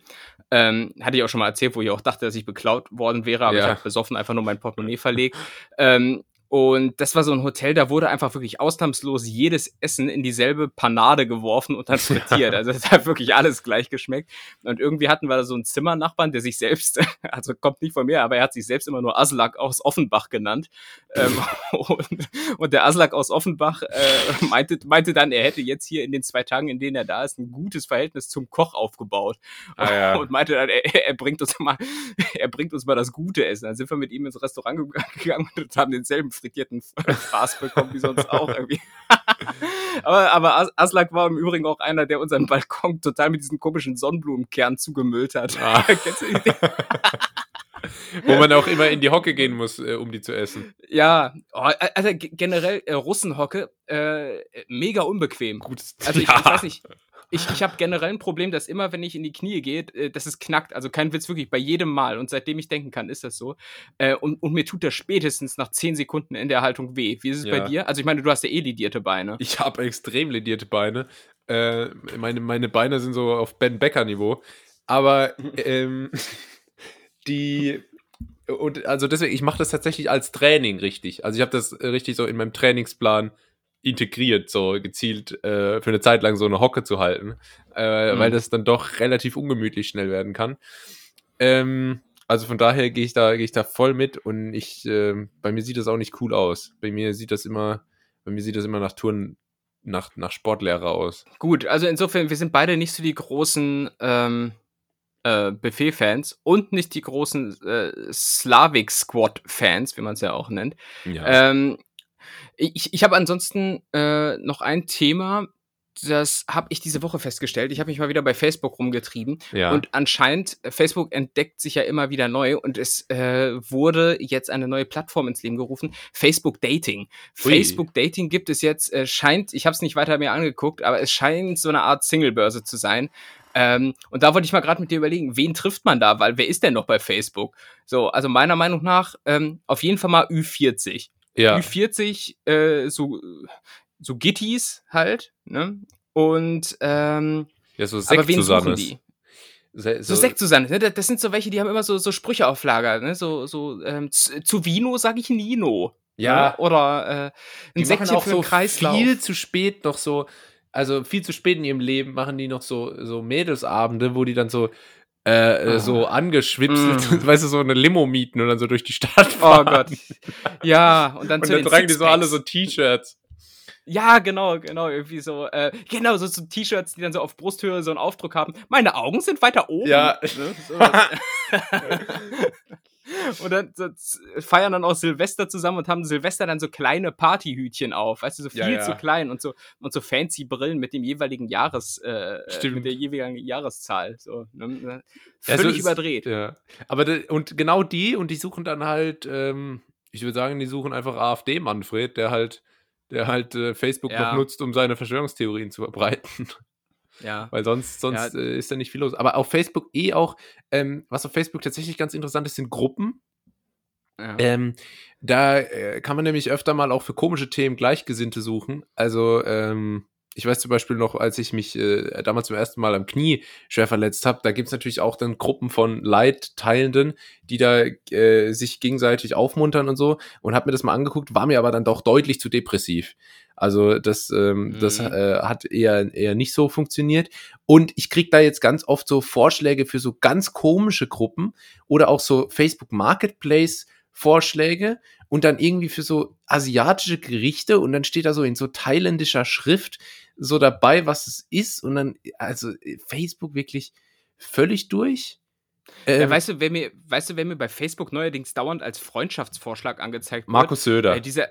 Speaker 2: Ähm, hatte ich auch schon mal erzählt, wo ich auch dachte, dass ich beklaut worden wäre, aber ja. ich habe besoffen einfach nur mein Portemonnaie verlegt. Ähm, und das war so ein Hotel, da wurde einfach wirklich ausnahmslos jedes Essen in dieselbe Panade geworfen und dann frittiert. also es hat wirklich alles gleich geschmeckt. Und irgendwie hatten wir da so einen Zimmernachbarn, der sich selbst, also kommt nicht von mir, aber er hat sich selbst immer nur Aslak aus Offenbach genannt. ähm, und, und, der Aslak aus Offenbach äh, meinte, meinte dann, er hätte jetzt hier in den zwei Tagen, in denen er da ist, ein gutes Verhältnis zum Koch aufgebaut. Ah, ja. Und meinte dann, er, er, bringt uns mal, er bringt uns mal das gute Essen. Dann sind wir mit ihm ins Restaurant gegangen und haben denselben frittierten Fraß bekommen wie sonst auch irgendwie. aber, aber Aslak war im Übrigen auch einer, der unseren Balkon total mit diesen komischen Sonnenblumenkern zugemüllt hat. Ah. Kennst du die?
Speaker 1: Wo man auch immer in die Hocke gehen muss, äh, um die zu essen.
Speaker 2: Ja, oh, also generell äh, Russenhocke, äh, mega unbequem. Gut, also ich, ja. ich weiß nicht, ich, ich habe generell ein Problem, dass immer, wenn ich in die Knie gehe, äh, dass es knackt. Also kein Witz, wirklich, bei jedem Mal. Und seitdem ich denken kann, ist das so. Äh, und, und mir tut das spätestens nach zehn Sekunden in der Haltung weh. Wie ist es ja. bei dir? Also ich meine, du hast ja eh lidierte Beine.
Speaker 1: Ich habe extrem lidierte Beine. Äh, meine, meine Beine sind so auf Ben Becker-Niveau. Aber ähm, die und also deswegen, ich mache das tatsächlich als Training richtig. Also ich habe das richtig so in meinem Trainingsplan integriert, so gezielt äh, für eine Zeit lang so eine Hocke zu halten, äh, mhm. weil das dann doch relativ ungemütlich schnell werden kann. Ähm, Also von daher gehe ich da, gehe ich da voll mit und ich, äh, bei mir sieht das auch nicht cool aus. Bei mir sieht das immer, bei mir sieht das immer nach Touren, nach, nach Sportlehrer aus.
Speaker 2: Gut, also insofern, wir sind beide nicht so die großen ähm, äh, Buffet-Fans und nicht die großen äh, Slavic Squad-Fans, wie man es ja auch nennt.
Speaker 1: Ja.
Speaker 2: Ähm, ich ich habe ansonsten äh, noch ein Thema, das habe ich diese Woche festgestellt. Ich habe mich mal wieder bei Facebook rumgetrieben
Speaker 1: ja.
Speaker 2: und anscheinend äh, Facebook entdeckt sich ja immer wieder neu und es äh, wurde jetzt eine neue Plattform ins Leben gerufen, Facebook Dating.
Speaker 1: Ui.
Speaker 2: Facebook Dating gibt es jetzt äh, scheint, ich habe es nicht weiter mir angeguckt, aber es scheint so eine Art Singlebörse zu sein. Ähm, und da wollte ich mal gerade mit dir überlegen, wen trifft man da, weil wer ist denn noch bei Facebook? So, also meiner Meinung nach ähm, auf jeden Fall mal Ü40.
Speaker 1: Ja.
Speaker 2: Ü40, äh, so, so Gittis halt, ne? Und ähm,
Speaker 1: ja, so
Speaker 2: aber
Speaker 1: Sekt
Speaker 2: wen
Speaker 1: zusammen
Speaker 2: suchen
Speaker 1: ist.
Speaker 2: die?
Speaker 1: Se-
Speaker 2: So Sekt Susanne, ne? Das sind so welche, die haben immer so, so Sprüche auf Lager, ne? So, so ähm, zu, zu Vino sag ich Nino.
Speaker 1: Ja.
Speaker 2: Ne? Oder äh, ein Sektchen
Speaker 1: auch
Speaker 2: für
Speaker 1: so
Speaker 2: Kreislauf.
Speaker 1: viel zu spät noch so, also viel zu spät in ihrem Leben machen die noch so, so Mädelsabende, wo die dann so, äh, äh, so angeschwipselt,
Speaker 2: Mm.
Speaker 1: weißt du, so eine Limo mieten und dann so durch die Stadt
Speaker 2: Oh
Speaker 1: fahren.
Speaker 2: Gott. Ja, und dann
Speaker 1: Und dann tragen die so alle so T-Shirts.
Speaker 2: Ja, genau, genau, irgendwie so, äh, genau, so, so T-Shirts, die dann so auf Brusthöhe so einen Aufdruck haben. Meine Augen sind weiter oben.
Speaker 1: Ja.
Speaker 2: Ne? Sowas. und dann so, feiern dann auch Silvester zusammen und haben Silvester dann so kleine Partyhütchen auf, weißt du, so viel
Speaker 1: Ja, ja.
Speaker 2: zu klein und so und so fancy Brillen mit dem jeweiligen Jahres, äh,
Speaker 1: Stimmt.
Speaker 2: mit der jeweiligen Jahreszahl, so, ne?
Speaker 1: Ja,
Speaker 2: Völlig
Speaker 1: so ist-
Speaker 2: überdreht.
Speaker 1: Ja. Aber de, und genau die, und die suchen dann halt, ähm, ich würde sagen, die suchen einfach AfD-Manfred, der halt, der halt äh, Facebook noch nutzt, um seine Verschwörungstheorien zu verbreiten.
Speaker 2: Ja.
Speaker 1: Weil sonst, sonst
Speaker 2: Ja.
Speaker 1: äh, ist da nicht viel los. Aber auf Facebook eh auch, ähm, was auf Facebook tatsächlich ganz interessant ist, sind Gruppen.
Speaker 2: ja.
Speaker 1: Ähm, da äh, kann man nämlich öfter mal auch für komische Themen Gleichgesinnte suchen. Also, ähm, ich weiß zum Beispiel noch, als ich mich äh, damals zum ersten Mal am Knie schwer verletzt habe, da gibt's natürlich auch dann Gruppen von Leidteilenden, die da äh, sich gegenseitig aufmuntern und so. Und habe mir das mal angeguckt, war mir aber dann doch deutlich zu depressiv. Also das, ähm, das
Speaker 2: Mhm.
Speaker 1: äh, hat eher, eher nicht so funktioniert. Und ich krieg da jetzt ganz oft so Vorschläge für so ganz komische Gruppen oder auch so Facebook Marketplace Vorschläge und dann irgendwie für so asiatische Gerichte und dann steht da so in so thailändischer Schrift so dabei, was es ist und dann, also äh, Facebook wirklich völlig durch.
Speaker 2: Ja,
Speaker 1: Ähm,
Speaker 2: weißt du, wer mir, weißt du, wer mir bei Facebook neuerdings dauernd als Freundschaftsvorschlag angezeigt wird?
Speaker 1: Markus Söder.
Speaker 2: Äh, dieser,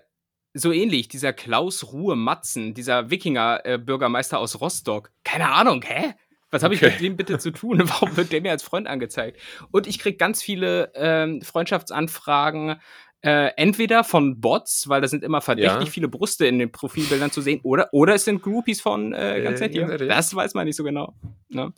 Speaker 2: so ähnlich, dieser Klaus Ruhe Matzen, dieser Wikinger-Bürgermeister aus Rostock. Keine Ahnung, hä? Was habe ich
Speaker 1: Okay.
Speaker 2: mit dem bitte zu tun? Warum wird der mir als Freund angezeigt? Und ich krieg ganz viele ähm, Freundschaftsanfragen, äh, entweder von Bots, weil da sind immer verdächtig
Speaker 1: Ja.
Speaker 2: viele Brüste in den Profilbildern zu sehen, oder, oder es sind Groupies von äh, ganz
Speaker 1: Äh,
Speaker 2: nett hier.
Speaker 1: ganz nett, ja.
Speaker 2: Das weiß man nicht so genau. Ne?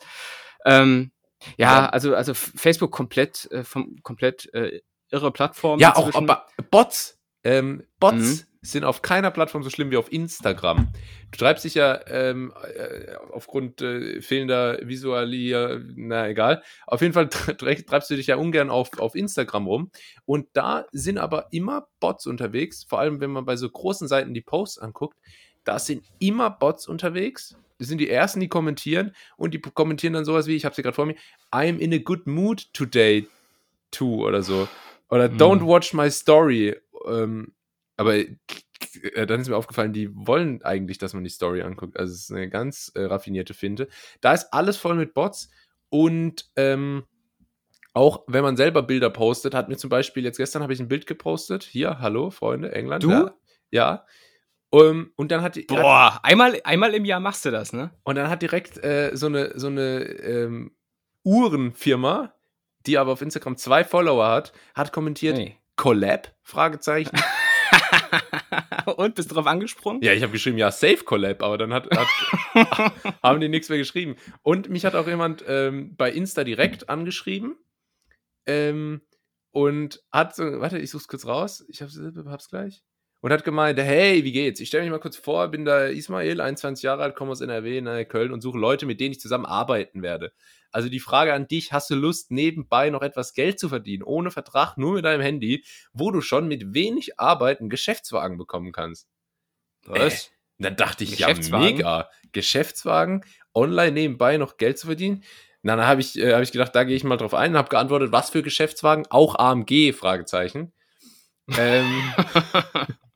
Speaker 2: Ähm, ja,
Speaker 1: Ja.
Speaker 2: also, also Facebook komplett, äh, vom, komplett äh, irre Plattform.
Speaker 1: Ja, auch
Speaker 2: inzwischen.
Speaker 1: aber Bots. Ähm, Bots
Speaker 2: Mhm.
Speaker 1: Sind auf keiner Plattform so schlimm wie auf Instagram. Du treibst dich ja ähm, äh, aufgrund äh, fehlender Visualier, na egal. Auf jeden Fall tre- tre- treibst du dich ja ungern auf, auf Instagram rum. Und da sind aber immer Bots unterwegs. Vor allem, wenn man bei so großen Seiten die Posts anguckt, da sind immer Bots unterwegs. Das sind die ersten, die kommentieren und die kommentieren dann sowas wie, ich habe sie gerade vor mir, I'm in a good mood today, too oder so. Oder
Speaker 2: Mhm.
Speaker 1: don't watch my story. Ähm, aber äh, dann ist mir aufgefallen, die wollen eigentlich, dass man die Story anguckt. Also es ist eine ganz äh, raffinierte Finte. Da ist alles voll mit Bots und ähm, auch wenn man selber Bilder postet, hat mir zum Beispiel jetzt gestern habe ich ein Bild gepostet. Hier, hallo Freunde, England.
Speaker 2: Du?
Speaker 1: Ja. ja. Um, und dann hat die, hat,
Speaker 2: Boah, einmal, einmal im Jahr machst du das, ne?
Speaker 1: und dann hat direkt äh, so eine, so eine ähm, Uhrenfirma, die aber auf Instagram zwei Follower hat, hat kommentiert,
Speaker 2: Nee.
Speaker 1: Collab? Fragezeichen.
Speaker 2: Und bist drauf angesprungen?
Speaker 1: Ja, ich habe geschrieben, ja, Safe Collab, aber dann hat, hat, haben die nichts mehr geschrieben. Und mich hat auch jemand ähm, bei Insta direkt angeschrieben ähm, und hat so, warte, ich such's kurz raus, ich hab's, hab's gleich. Und hat gemeint, hey, wie geht's? Ich stelle mich mal kurz vor, bin da Ismail, 21 Jahre alt, komme aus NRW, nahe Köln und suche Leute, mit denen ich zusammen arbeiten werde. Also die Frage an dich, hast du Lust, nebenbei noch etwas Geld zu verdienen, ohne Vertrag, nur mit deinem Handy, wo du schon mit wenig Arbeit einen Geschäftswagen bekommen kannst? Dann dachte ich, ja,
Speaker 2: Geschäftswagen?
Speaker 1: mega. Geschäftswagen, online nebenbei noch Geld zu verdienen. Na, dann habe ich, äh, hab ich gedacht, da gehe ich mal drauf ein und habe geantwortet, was für Geschäftswagen? Auch AMG? Fragezeichen. ähm,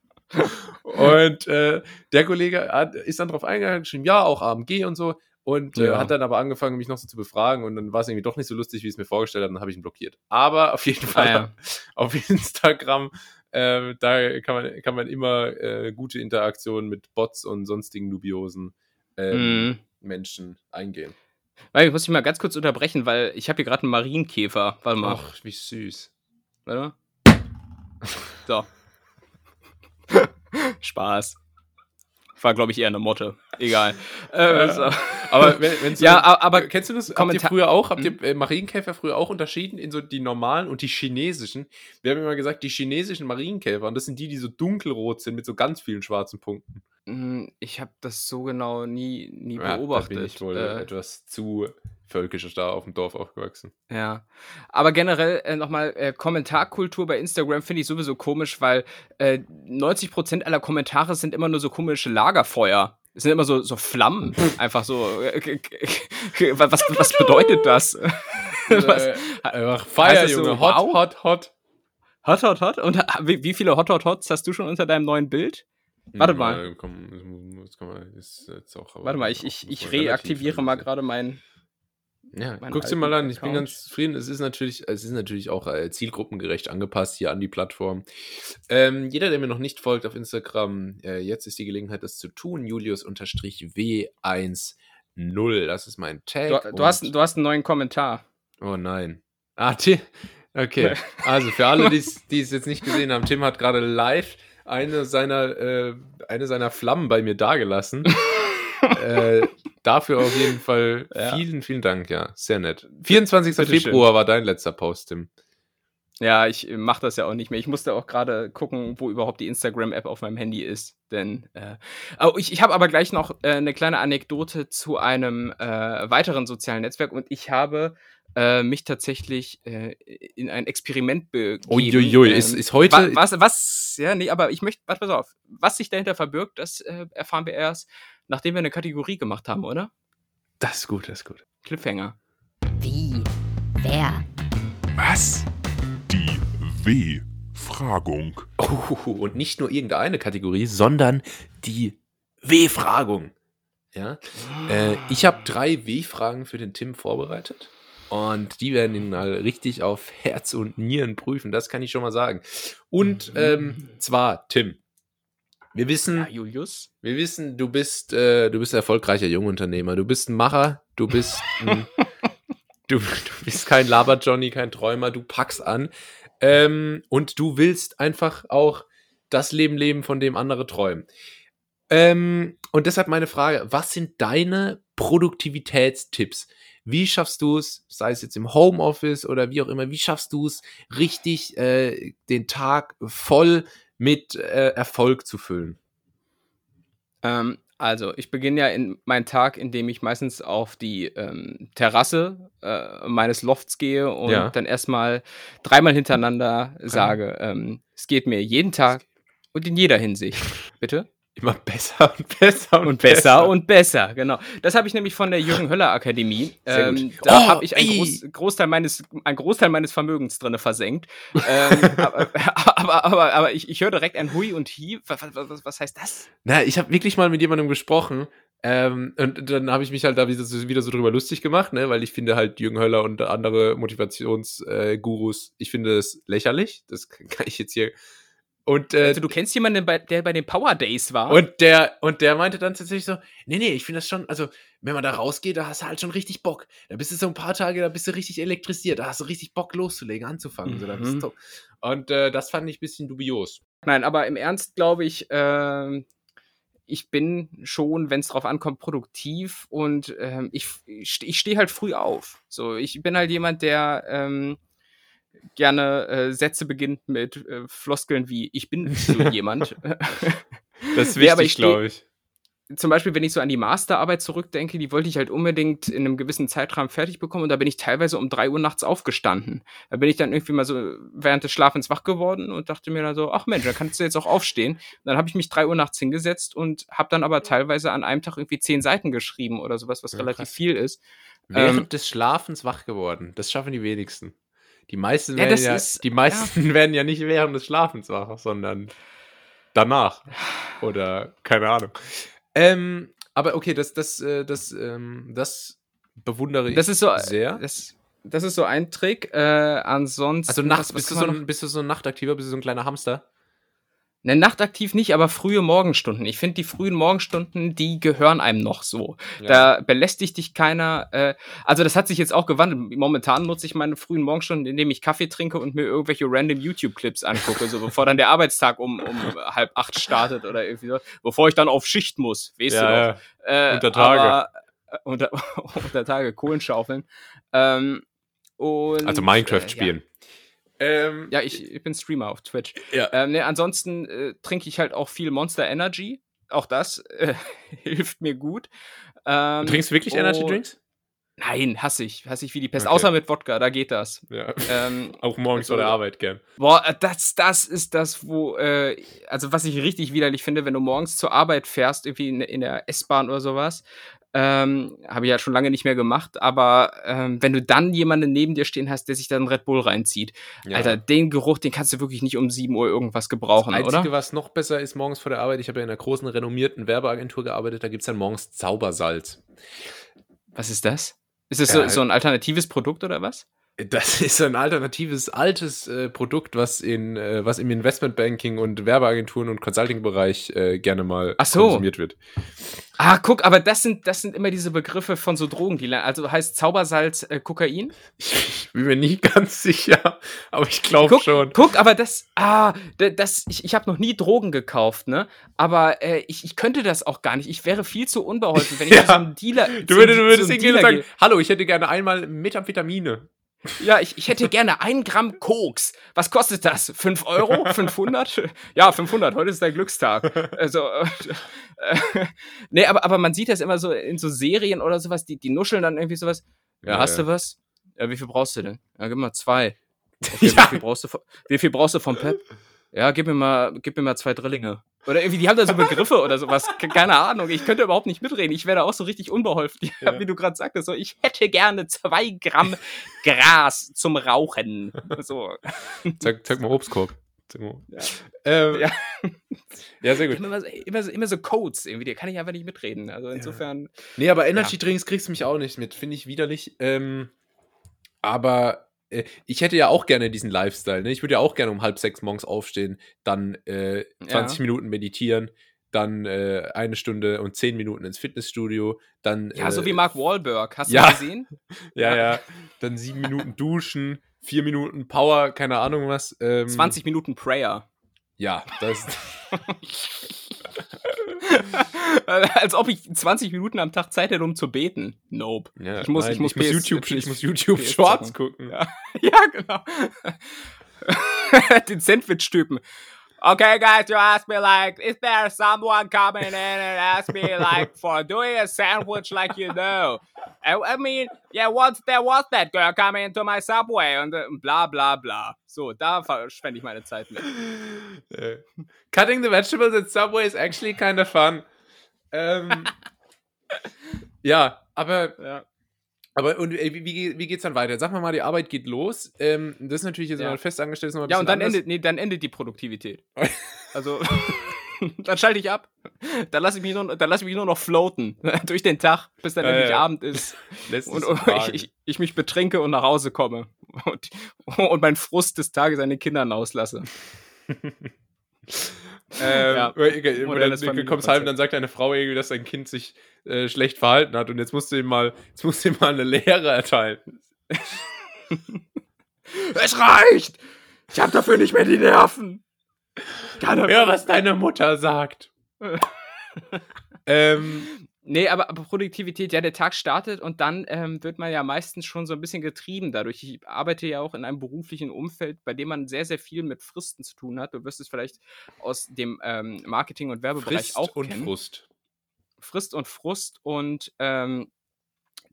Speaker 1: und äh, der Kollege hat, ist dann drauf eingegangen, geschrieben, ja, auch AMG und so. Und äh,
Speaker 2: Ja.
Speaker 1: hat dann aber angefangen, mich noch so zu befragen. Und dann war es irgendwie doch nicht so lustig, wie ich es mir vorgestellt habe. Dann habe ich ihn blockiert. Aber auf jeden Fall
Speaker 2: Ah, ja.
Speaker 1: auf Instagram, äh, da kann man, kann man immer äh, gute Interaktionen mit Bots und sonstigen dubiosen ähm,
Speaker 2: Mhm.
Speaker 1: Menschen eingehen.
Speaker 2: Ich muss dich mal ganz kurz unterbrechen, weil ich habe hier gerade einen Marienkäfer. Warte mal.
Speaker 1: Ach, wie süß.
Speaker 2: Warte mal. So. Spaß. War, glaube ich, eher eine Motte. Egal. Äh, so.
Speaker 1: Aber wenn, wenn's
Speaker 2: Ja,
Speaker 1: so-
Speaker 2: aber
Speaker 1: kennst du das? Habt ihr früher auch, habt
Speaker 2: Hm?
Speaker 1: ihr äh, Marienkäfer früher auch unterschieden in so die normalen und die chinesischen? Wir haben immer gesagt, die chinesischen Marienkäfer, und das sind die, die so dunkelrot sind mit so ganz vielen schwarzen Punkten.
Speaker 2: Hm, Ich habe das so genau nie, nie
Speaker 1: Ja,
Speaker 2: beobachtet.
Speaker 1: Da bin ich wohl
Speaker 2: Äh,
Speaker 1: etwas zu völkisch da auf dem Dorf aufgewachsen.
Speaker 2: Ja, aber generell äh, nochmal äh, Kommentarkultur bei Instagram finde ich sowieso komisch, weil äh, 90% aller Kommentare sind immer nur so komische Lagerfeuer. Es sind immer so, so Flammen, einfach so. Äh, was, was bedeutet das? was,
Speaker 1: äh, einfach Feier,
Speaker 2: das so,
Speaker 1: Junge. Hot,
Speaker 2: wow?
Speaker 1: hot, hot.
Speaker 2: hot, hot, hot? Und wie, wie viele Hot, Hot, Hots hast du schon unter deinem neuen Bild? Warte mal.
Speaker 1: äh, Komm, das kann man, jetzt auch,
Speaker 2: Warte mal, ich, ich, ich reaktiviere mal gerade meinen.
Speaker 1: Ja,
Speaker 2: meinen
Speaker 1: guck's dir mal an. Ich bin ganz zufrieden. Es ist natürlich, es ist natürlich auch äh, zielgruppengerecht angepasst hier an die Plattform. Ähm, jeder, der mir noch nicht folgt auf Instagram, äh, jetzt ist die Gelegenheit, das zu tun. Julius-W10. Das ist mein Tag.
Speaker 2: Du, du, hast, du hast einen neuen Kommentar.
Speaker 1: Oh nein. Ah, Tim. Okay. Also für alle, die es jetzt nicht gesehen haben, Tim hat gerade live eine seiner, äh, eine seiner Flammen bei mir dagelassen. äh, dafür auf jeden Fall
Speaker 2: Ja.
Speaker 1: vielen, vielen Dank, ja. Sehr nett. 24.
Speaker 2: Bitteschön.
Speaker 1: Februar war dein letzter Post, Tim.
Speaker 2: Ja, ich mache das ja auch nicht mehr. Ich musste auch gerade gucken, wo überhaupt die Instagram-App auf meinem Handy ist. Denn äh, oh, ich, ich habe aber gleich noch äh, eine kleine Anekdote zu einem äh, weiteren sozialen Netzwerk und ich habe äh, mich tatsächlich äh, in ein Experiment begeben.
Speaker 1: Uiuiui,
Speaker 2: Ähm,
Speaker 1: ist, ist heute.
Speaker 2: wa- was, was, ja, nee, aber ich möchte, warte, pass auf, was sich dahinter verbirgt, das äh, erfahren wir erst, nachdem wir eine Kategorie gemacht haben, oder?
Speaker 1: Das ist gut, das ist gut.
Speaker 2: Cliffhanger.
Speaker 3: Wie? Wer?
Speaker 1: Was?
Speaker 4: W-Fragung.
Speaker 1: Oh, und nicht nur irgendeine Kategorie, sondern die W-Fragung. Ja. Äh, ich habe drei W-Fragen für den Tim vorbereitet. Und die werden ihn mal richtig auf Herz und Nieren prüfen, das kann ich schon mal sagen. Und ähm, zwar, Tim, wir wissen,
Speaker 2: Ja, Julius.
Speaker 1: wir wissen, du bist, äh, du bist ein erfolgreicher Jungunternehmer. Du bist ein Macher, du bist ein, du, du bist kein Laber-Johnny, kein Träumer, du packst an. Ähm, und du willst einfach auch das Leben leben, von dem andere träumen. Ähm, und deshalb meine Frage: Was sind deine Produktivitätstipps? Wie schaffst du es, sei es jetzt im Homeoffice oder wie auch immer, wie schaffst du es, richtig äh, den Tag voll mit äh, Erfolg zu füllen?
Speaker 2: Ähm, also, ich beginne ja in meinen Tag, indem ich meistens auf die ähm, Terrasse äh, meines Lofts gehe und
Speaker 1: Ja.
Speaker 2: dann erstmal dreimal hintereinander sage, ähm, es geht mir jeden Tag und in jeder Hinsicht. Bitte?
Speaker 1: Immer besser und besser und,
Speaker 2: Und besser und besser, genau. Das habe ich nämlich von der Jürgen Höller Akademie. Ähm, da
Speaker 1: Oh,
Speaker 2: habe ich einen. Groß, Großteil, meines, einen Großteil meines Vermögens drinne versenkt. ähm, aber, aber, aber, aber ich, ich höre direkt ein Hui und Hi. Was, was, was heißt das?
Speaker 1: Na, ich habe wirklich mal mit jemandem gesprochen ähm, und dann habe ich mich halt da wieder so, wieder so drüber lustig gemacht, ne, weil ich finde halt Jürgen Höller und andere Motivationsgurus, äh, ich finde das lächerlich. Das kann ich jetzt hier. Und, äh,
Speaker 2: Also, du kennst jemanden, der bei den Power Days war?
Speaker 1: und der, und der meinte dann tatsächlich so, nee, nee, ich finde das schon, also, wenn man da rausgeht, da hast du halt schon richtig Bock. Da bist du so ein paar Tage, da bist du richtig elektrisiert, da hast du richtig Bock loszulegen, anzufangen. So, da bist
Speaker 2: Mhm.
Speaker 1: du, und äh, das fand ich ein bisschen dubios.
Speaker 2: Nein, aber im Ernst glaube ich, ähm, ich bin schon, wenn es drauf ankommt, produktiv und ähm, ich, ich stehe halt früh auf. So, ich bin halt jemand, der ähm, gerne äh, Sätze beginnt mit äh, Floskeln wie ich bin so jemand.
Speaker 1: Das ist wichtig,
Speaker 2: ich steh-
Speaker 1: glaube ich.
Speaker 2: Zum Beispiel, wenn ich so an die Masterarbeit zurückdenke, die wollte ich halt unbedingt in einem gewissen Zeitrahmen fertig bekommen und da bin ich teilweise um drei Uhr nachts aufgestanden. Da bin ich dann irgendwie mal so während des Schlafens wach geworden und dachte mir dann so, ach Mensch, da kannst du jetzt auch aufstehen. Und dann habe ich mich drei Uhr nachts hingesetzt und habe dann aber teilweise an einem Tag irgendwie zehn Seiten geschrieben oder sowas, was
Speaker 1: Ja,
Speaker 2: relativ
Speaker 1: krass.
Speaker 2: viel ist.
Speaker 1: Während
Speaker 2: Ähm,
Speaker 1: des Schlafens wach geworden. Das schaffen die wenigsten. Die meisten
Speaker 2: Ja,
Speaker 1: werden
Speaker 2: das
Speaker 1: ja,
Speaker 2: ist-
Speaker 1: die meisten werden ja nicht während des Schlafens wach, sondern danach. Oder keine Ahnung. Ähm, aber okay, das, das, äh, das, ähm, das bewundere ich
Speaker 2: Das ist so,
Speaker 1: sehr.
Speaker 2: Das, das ist so ein Trick. Äh, ansonsten.
Speaker 1: also nachts bist du, so ein, bist du so ein Nachtaktiver, bist du so ein kleiner Hamster?
Speaker 2: Ne, nachtaktiv nicht, aber frühe Morgenstunden. Ich finde, die frühen Morgenstunden, die gehören einem noch so. Da belästigt dich keiner. Äh, also das hat sich jetzt auch gewandelt. Momentan nutze ich meine frühen Morgenstunden, indem ich Kaffee trinke und mir irgendwelche random YouTube-Clips angucke, so bevor dann der Arbeitstag um, um halb acht startet oder irgendwie so. Bevor ich dann auf Schicht muss, weißt du doch.
Speaker 1: ja, ja.
Speaker 2: Äh,
Speaker 1: Unter Tage.
Speaker 2: Aber, äh, unter, unter Tage, Kohlen schaufeln. Ähm, und,
Speaker 1: Also Minecraft
Speaker 2: äh,
Speaker 1: spielen. Ähm,
Speaker 2: Ja, ich, ich bin Streamer auf Twitch.
Speaker 1: ja.
Speaker 2: Ähm, ne, ansonsten äh, trinke ich halt auch viel Monster Energy. Auch das äh, hilft mir gut. Ähm,
Speaker 1: Du trinkst wirklich Energy Drinks?
Speaker 2: Nein, hasse ich. Hasse ich wie die Pest.
Speaker 1: Okay.
Speaker 2: Außer mit Wodka, da geht das.
Speaker 1: Ja.
Speaker 2: Ähm,
Speaker 1: Auch morgens vor der Arbeit gern.
Speaker 2: boah, äh, das, das ist das, wo, äh, also was ich richtig widerlich finde, wenn du morgens zur Arbeit fährst, irgendwie in, in der S-Bahn oder sowas. Ähm, Habe ich ja schon lange nicht mehr gemacht, aber ähm, wenn du dann jemanden neben dir stehen hast, der sich dann Red Bull reinzieht,
Speaker 1: Ja.
Speaker 2: Alter, den Geruch, den kannst du wirklich nicht um 7 Uhr irgendwas gebrauchen,
Speaker 1: das Einzige,
Speaker 2: oder?
Speaker 1: was noch besser ist morgens vor der Arbeit, ich habe ja in einer großen renommierten Werbeagentur gearbeitet, da gibt es dann morgens Zaubersalz.
Speaker 2: Was ist das? Ist es
Speaker 1: Ja,
Speaker 2: so, so ein alternatives Produkt oder was?
Speaker 1: Das ist ein alternatives, altes äh, Produkt, was, in, äh, was im Investmentbanking und Werbeagenturen und Consulting-Bereich äh, gerne mal
Speaker 2: Ach so.
Speaker 1: konsumiert wird.
Speaker 2: Ah, guck, aber das sind, das sind immer diese Begriffe von so Drogendealern. Also heißt Zaubersalz äh, Kokain?
Speaker 1: Ich bin mir nicht ganz sicher, aber ich glaube schon.
Speaker 2: guck, aber das, ah, da- das, ich, ich habe noch nie Drogen gekauft, ne? Aber äh, ich, ich könnte das auch gar nicht. Ich wäre viel zu unbeholfen, wenn ich
Speaker 1: Ja.
Speaker 2: so einem Dealer.
Speaker 1: Du würdest, du würdest
Speaker 2: einem
Speaker 1: hingehen und
Speaker 2: Dealer
Speaker 1: sagen, hallo, ich hätte gerne einmal Methamphetamine.
Speaker 2: Ja, ich, ich hätte gerne ein Gramm Koks. Was kostet das? 5 Euro? 500? Ja, 500. Heute ist dein Glückstag. Also, äh, äh, nee, aber, aber man sieht das immer so in so Serien oder sowas, die, die nuscheln dann irgendwie sowas. Ja,
Speaker 1: Ja,
Speaker 2: hast
Speaker 1: ja.
Speaker 2: du was? Ja, wie viel brauchst du denn? Ja, gib mal zwei. Okay,
Speaker 1: Ja.
Speaker 2: wie, viel brauchst du von, wie viel brauchst du vom Pep? Ja, gib mir mal, gib mir mal zwei Drillinge. Oder irgendwie, die haben da so Begriffe oder sowas. Ke- Keine Ahnung. Ich könnte überhaupt nicht mitreden. Ich wäre auch so richtig unbeholfen. Ja,
Speaker 1: Ja.
Speaker 2: Wie du gerade sagtest, so, ich hätte gerne zwei Gramm Gras zum Rauchen. So.
Speaker 1: Zeig, zeig mal Obstkorb.
Speaker 2: Ja.
Speaker 1: Ähm,
Speaker 2: Ja.
Speaker 1: ja, sehr gut.
Speaker 2: Immer, so- immer, so, immer so Codes irgendwie, da kann ich einfach nicht mitreden. Also insofern.
Speaker 1: Nee, aber Energy Drinks kriegst du mich auch nicht mit. Finde ich widerlich. Ähm, aber ich hätte ja auch gerne diesen Lifestyle. Ne? Ich würde ja auch gerne um halb sechs morgens aufstehen, dann äh, 20
Speaker 2: Ja.
Speaker 1: Minuten meditieren, dann äh, eine Stunde und zehn Minuten ins Fitnessstudio, dann.
Speaker 2: Ja, so
Speaker 1: äh,
Speaker 2: wie Mark Wahlberg. Hast
Speaker 1: ja.
Speaker 2: du gesehen?
Speaker 1: Ja, ja. Dann sieben Minuten duschen, vier Minuten Power, keine Ahnung was. Ähm,
Speaker 2: 20 Minuten Prayer.
Speaker 1: Ja, das.
Speaker 2: Als ob ich 20 Minuten am Tag Zeit hätte, um zu beten. Nope.
Speaker 1: Ja,
Speaker 2: Ich muss-
Speaker 1: nein,
Speaker 2: ich muss
Speaker 1: ich muss
Speaker 2: PS
Speaker 1: YouTube, ich muss YouTube
Speaker 2: PS
Speaker 1: Shorts gucken.
Speaker 2: Ja, ja genau. Den Sandwich-Typen. Okay, guys, you ask me like, is there someone coming in and ask me like for doing a sandwich like you know? I, I mean, yeah, once there was that girl coming into my subway und äh, uh, bla bla bla. So, da verschwende ich meine Zeit mit.
Speaker 1: Äh, Cutting the vegetables at Subway is actually kind of fun. Ähm, ja, aber,
Speaker 2: Ja.
Speaker 1: Aber und äh, wie, wie, geht's dann weiter? Sag mal mal, die Arbeit geht los. Ähm, das ist natürlich jetzt,
Speaker 2: Ja.
Speaker 1: festangestellt ist, noch ein
Speaker 2: Ja, und dann
Speaker 1: anders.
Speaker 2: endet, nee, dann endet die Produktivität. Also, dann schalte ich ab. Dann lasse ich, mich nur- dann lass ich mich nur noch floaten durch den Tag, bis dann
Speaker 1: Ja,
Speaker 2: endlich
Speaker 1: ja.
Speaker 2: Abend ist und, und ich, ich, ich mich betrinke und nach Hause komme und, und meinen Frust des Tages an den Kindern auslasse.
Speaker 1: Ähm,
Speaker 2: Ja.
Speaker 1: oder, dann, du kommst heim und dann sagt deine Frau irgendwie, dass dein Kind sich äh, schlecht verhalten hat und jetzt musst du ihm mal, jetzt musst du ihm mal eine Lehre erteilen.
Speaker 2: Es reicht! Ich habe dafür nicht mehr die Nerven. Keine
Speaker 1: Ja, was deine Mutter sagt. ähm,
Speaker 2: Nee, aber, aber Produktivität, ja, der Tag startet und dann ähm, wird man ja meistens schon so ein bisschen getrieben dadurch. Ich arbeite ja auch in einem beruflichen Umfeld, bei dem man sehr, sehr viel mit Fristen zu tun hat. Du wirst es vielleicht aus dem ähm, Marketing- und Werbebereich
Speaker 1: Frist
Speaker 2: auch
Speaker 1: und
Speaker 2: kennen.
Speaker 1: Frust.
Speaker 2: Frist und Frust und ähm,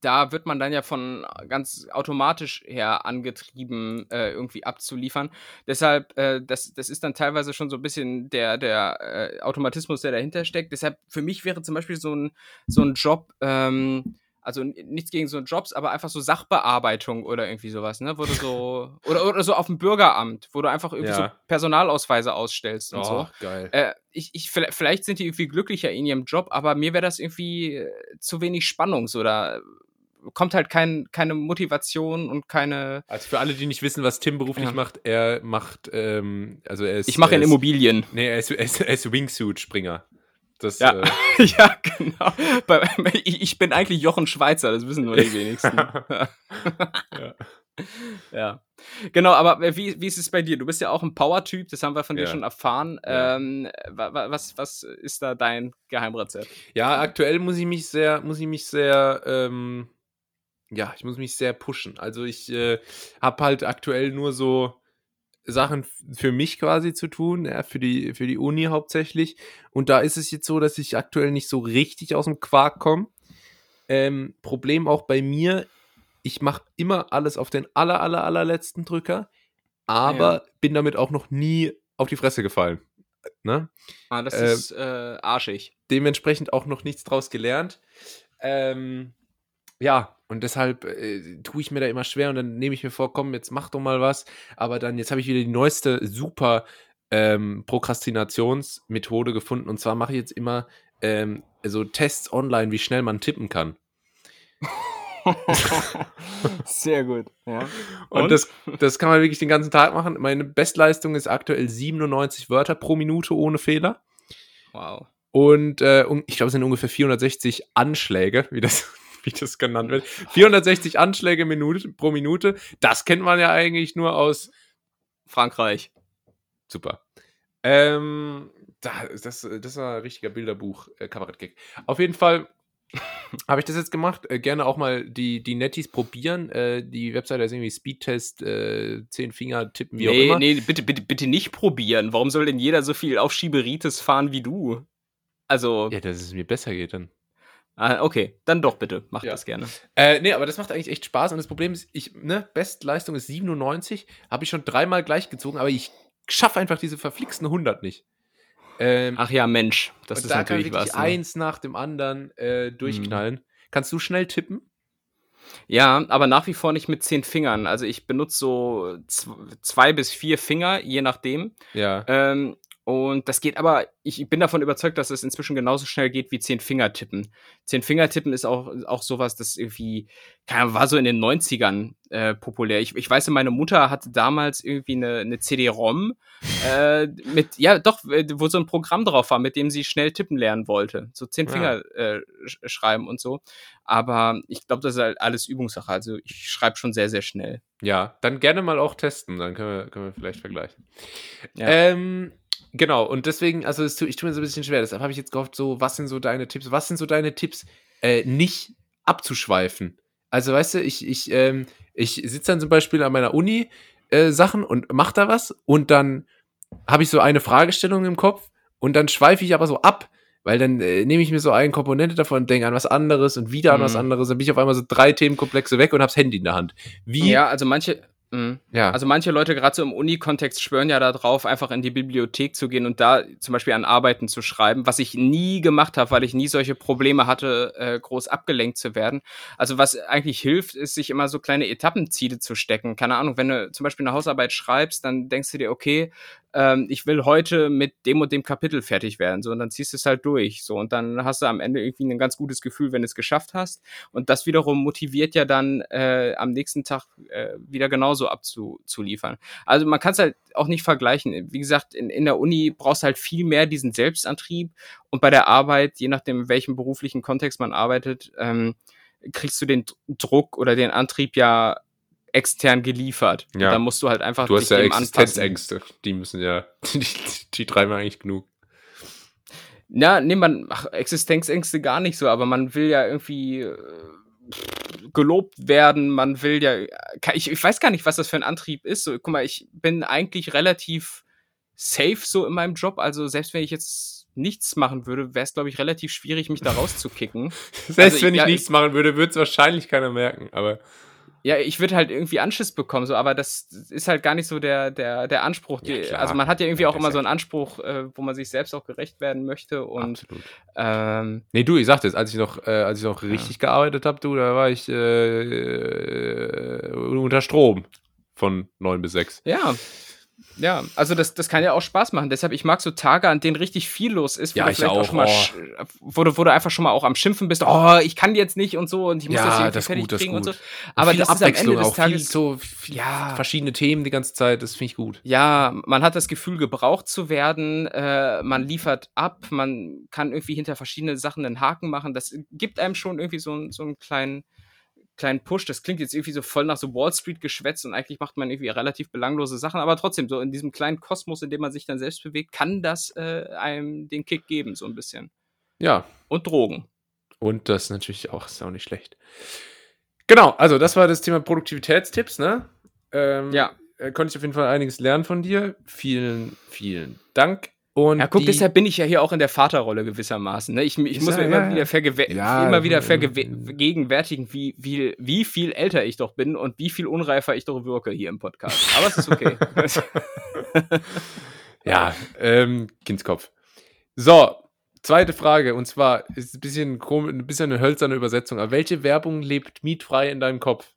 Speaker 2: da wird man dann ja von ganz automatisch her angetrieben, äh, irgendwie abzuliefern. Deshalb, äh, das, das ist dann teilweise schon so ein bisschen der, der äh, Automatismus, der dahinter steckt. Deshalb, für mich wäre zum Beispiel so ein, so ein Job ähm, Also nichts gegen so Jobs, aber einfach so Sachbearbeitung oder irgendwie sowas, ne? Wo du so. Oder, oder so auf dem Bürgeramt, wo du einfach irgendwie so
Speaker 1: Ja.
Speaker 2: Personalausweise ausstellst und so.
Speaker 1: Oh, geil.
Speaker 2: Äh, ich, ich, vielleicht sind die irgendwie glücklicher in ihrem Job, aber mir wäre das irgendwie äh, zu wenig Spannung. So, da kommt halt kein, keine Motivation und keine.
Speaker 1: Also für alle, die nicht wissen, was Tim beruflich
Speaker 2: Ja.
Speaker 1: macht, er macht, ähm, also er ist.
Speaker 2: Ich mache in Immobilien.
Speaker 1: Nee, er ist, er ist, ist Wingsuit-Springer. Das,
Speaker 2: Ja.
Speaker 1: äh,
Speaker 2: ja, genau. Ich, ich bin eigentlich Jochen Schweizer, das wissen nur die wenigsten.
Speaker 1: Ja.
Speaker 2: ja. Genau, aber wie, wie ist es bei dir? Du bist ja auch ein Power-Typ, das haben wir von dir
Speaker 1: Ja.
Speaker 2: schon erfahren.
Speaker 1: Ja.
Speaker 2: Ähm, wa- wa- was, was ist da dein Geheimrezept?
Speaker 1: ja, aktuell muss ich mich sehr, muss ich mich sehr, ähm, ja, ich muss mich sehr pushen. Also ich äh, habe halt aktuell nur so Sachen für mich quasi zu tun, ja, für die, für die Uni hauptsächlich. Und da ist es jetzt so, dass ich aktuell nicht so richtig aus dem Quark komme. Ähm, Problem auch bei mir, ich mache immer alles auf den aller, aller, allerletzten Drücker, aber bin damit auch noch nie auf die Fresse gefallen. Ne?
Speaker 2: Ah, das
Speaker 1: Ähm,
Speaker 2: ist äh, arschig.
Speaker 1: dementsprechend auch noch nichts draus gelernt. Ähm, ja, und deshalb äh, tue ich mir da immer schwer und dann nehme ich mir vor, komm, jetzt mach doch mal was. Aber dann, jetzt habe ich wieder die neueste super ähm, Prokrastinationsmethode gefunden. Und zwar mache ich jetzt immer ähm, so Tests online, wie schnell man tippen kann.
Speaker 2: Sehr gut. Ja.
Speaker 1: Und,
Speaker 2: Und?
Speaker 1: Das, das kann man wirklich den ganzen Tag machen. Meine Bestleistung ist aktuell 97 Wörter pro Minute ohne Fehler.
Speaker 2: Wow.
Speaker 1: Und, äh, und ich glaube, es sind ungefähr 460 Anschläge, wie das, wie das genannt wird. 460 Anschläge Minute, pro Minute. Das kennt man ja eigentlich nur aus.
Speaker 2: Frankreich.
Speaker 1: Super. Ähm, da, das, das war ein richtiger Bilderbuch, äh, Kabarett-Gag. Auf jeden Fall habe ich das jetzt gemacht. Äh, gerne auch mal die, die Netties probieren. Äh, die Webseite ist irgendwie Speedtest, äh, 10 Finger tippen, wie auch
Speaker 2: nee,
Speaker 1: immer.
Speaker 2: nee, bitte, bitte, bitte nicht probieren. Warum soll denn jeder so viel auf Schieberitis fahren wie du? Also,
Speaker 1: Ja, dass es mir besser geht dann.
Speaker 2: Ah, okay, dann doch bitte. Mach
Speaker 1: Ja.
Speaker 2: das gerne.
Speaker 1: Äh, nee, aber das macht eigentlich echt Spaß. Und das Problem ist, ich, ne, Bestleistung ist 97, habe ich schon dreimal gleich gezogen, aber ich schaffe einfach diese verflixten 100 nicht. Ähm,
Speaker 2: Ach ja, Mensch, das
Speaker 1: und
Speaker 2: ist
Speaker 1: da
Speaker 2: natürlich
Speaker 1: kann wirklich
Speaker 2: was. Ne?
Speaker 1: eins nach dem anderen äh, durchknallen. Kannst du schnell tippen?
Speaker 2: Ja, aber nach wie vor nicht mit zehn Fingern. Also ich benutze so zw- zwei bis vier Finger, je nachdem.
Speaker 1: Ja.
Speaker 2: Ähm, und das geht aber, ich bin davon überzeugt, dass es inzwischen genauso schnell geht wie zehn Finger tippen. Zehn Finger tippen ist auch, auch sowas, das irgendwie, keine Ahnung, war so in den 90ern äh, populär. Ich, ich weiß, meine Mutter hatte damals irgendwie eine, eine CD-ROM äh, mit, ja doch, äh, wo so ein Programm drauf war, mit dem sie schnell tippen lernen wollte. So zehn
Speaker 1: Ja.
Speaker 2: Finger äh, sch schreiben und so. Aber ich glaube, das ist halt alles Übungssache. Also ich schreibe schon sehr, sehr schnell.
Speaker 1: Ja, dann gerne mal auch testen, dann können wir, können wir vielleicht vergleichen.
Speaker 2: Ja.
Speaker 1: Ähm, genau, und deswegen, also tu, ich tue mir so ein bisschen schwer, deshalb habe ich jetzt gehofft, so, was sind so deine Tipps? Was sind so deine Tipps, äh, nicht abzuschweifen? Also, weißt du, ich, ich, ähm, ich sitze dann zum Beispiel an meiner Uni äh, Sachen und mache da was und dann habe ich so eine Fragestellung im Kopf und dann schweife ich aber so ab, weil dann äh, nehme ich mir so eine Komponente davon und denke an was anderes und wieder an was
Speaker 2: Mhm.
Speaker 1: anderes, dann bin ich auf einmal so drei Themenkomplexe weg und hab's Handy in der Hand. Wie?
Speaker 2: Ja, also manche. Mh.
Speaker 1: ja.
Speaker 2: Also manche Leute, gerade so im Uni-Kontext, schwören ja darauf, einfach in die Bibliothek zu gehen und da zum Beispiel an Arbeiten zu schreiben, was ich nie gemacht habe, weil ich nie solche Probleme hatte, äh, groß abgelenkt zu werden. Also was eigentlich hilft, ist, sich immer so kleine Etappenziele zu stecken. Keine Ahnung, wenn du zum Beispiel eine Hausarbeit schreibst, dann denkst du dir, okay, ähm, ich will heute mit dem und dem Kapitel fertig werden. So, und dann ziehst du es halt durch. So, und dann hast du am Ende irgendwie ein ganz gutes Gefühl, wenn du es geschafft hast. Und das wiederum motiviert ja dann äh, am nächsten Tag äh, wieder genauso abzuliefern. Also man kann es halt auch nicht vergleichen. Wie gesagt, in, in der Uni brauchst du halt viel mehr diesen Selbstantrieb und bei der Arbeit, je nachdem, in welchem beruflichen Kontext man arbeitet, ähm, kriegst du den Druck oder den Antrieb ja extern geliefert.
Speaker 1: Ja.
Speaker 2: Und dann musst du halt einfach
Speaker 1: Du hast ja
Speaker 2: anpassen.
Speaker 1: Existenzängste. Die müssen ja, die, die treiben eigentlich genug.
Speaker 2: Ja, nee, man, ach, Existenzängste gar nicht so, aber man will ja irgendwie äh, gelobt werden, man will ja, ich, ich weiß gar nicht, was das für ein Antrieb ist. So, guck mal, ich bin eigentlich relativ safe so in meinem Job, also selbst wenn ich jetzt nichts machen würde, wäre es, glaube ich, relativ schwierig, mich da rauszukicken.
Speaker 1: Selbst
Speaker 2: Also,
Speaker 1: wenn ich
Speaker 2: ja,
Speaker 1: nichts machen würde, würde es wahrscheinlich keiner merken. Aber
Speaker 2: Ja, ich würde halt irgendwie Anschiss bekommen, so, aber das ist halt gar nicht so der, der, der Anspruch.
Speaker 1: Ja,
Speaker 2: Die,
Speaker 1: klar.
Speaker 2: also man hat ja irgendwie
Speaker 1: Ja,
Speaker 2: auch immer so
Speaker 1: ja
Speaker 2: einen Anspruch, äh, wo man sich selbst auch gerecht werden möchte. Und ähm,
Speaker 1: Nee, du, ich sagte es, als ich noch, äh, als ich noch richtig gearbeitet habe, du, da war ich äh, unter Strom von 9 bis 6.
Speaker 2: ja. Ja, also das, das kann ja auch Spaß machen. Deshalb, ich mag so Tage, an denen richtig viel los ist, wo
Speaker 1: Ja,
Speaker 2: du
Speaker 1: ich
Speaker 2: vielleicht
Speaker 1: auch,
Speaker 2: schon mal,
Speaker 1: oh.
Speaker 2: wo, du, wo du einfach schon mal auch am Schimpfen bist, oh, ich kann jetzt nicht und so und ich muss
Speaker 1: Ja,
Speaker 2: das irgendwie
Speaker 1: das
Speaker 2: fertig
Speaker 1: gut,
Speaker 2: kriegen und so. Aber
Speaker 1: viel
Speaker 2: das ist am Ende des
Speaker 1: auch viel,
Speaker 2: Tages
Speaker 1: so viel
Speaker 2: Ja.
Speaker 1: verschiedene Themen die ganze Zeit, das finde ich gut.
Speaker 2: Ja, man hat das Gefühl, gebraucht zu werden. Äh, man liefert ab, man kann irgendwie hinter verschiedene Sachen einen Haken machen. Das gibt einem schon irgendwie so, einen- so einen kleinen, kleinen Push. Das klingt jetzt irgendwie so voll nach so Wall Street geschwätzt und eigentlich macht man irgendwie relativ belanglose Sachen. Aber trotzdem, so in diesem kleinen Kosmos, in dem man sich dann selbst bewegt, kann das äh, einem den Kick geben, so ein bisschen.
Speaker 1: Ja,
Speaker 2: Und Drogen.
Speaker 1: und das natürlich auch, ist auch nicht schlecht. Genau, also das war das Thema Produktivitätstipps, ne? Ähm,
Speaker 2: Ja.
Speaker 1: äh, Konnte ich auf jeden Fall einiges lernen von dir. Vielen, vielen Dank. Und
Speaker 2: Ja, guck,
Speaker 1: die-
Speaker 2: deshalb bin ich ja hier auch in der Vaterrolle gewissermaßen. Ne? Ich, ich muss
Speaker 1: ja-
Speaker 2: mir immer
Speaker 1: ja,
Speaker 2: wieder,
Speaker 1: ja.
Speaker 2: vergewe
Speaker 1: Ja,
Speaker 2: immer wieder
Speaker 1: äh,
Speaker 2: vergegenwärtigen, wie, wie, wie viel älter ich doch bin und wie viel unreifer ich doch wirke hier im Podcast. Aber es ist okay.
Speaker 1: Ja, ähm, Kindskopf. So, zweite Frage. Und zwar ist ein bisschen, ein bisschen eine hölzerne Übersetzung. Aber welche Werbung lebt mietfrei in deinem Kopf?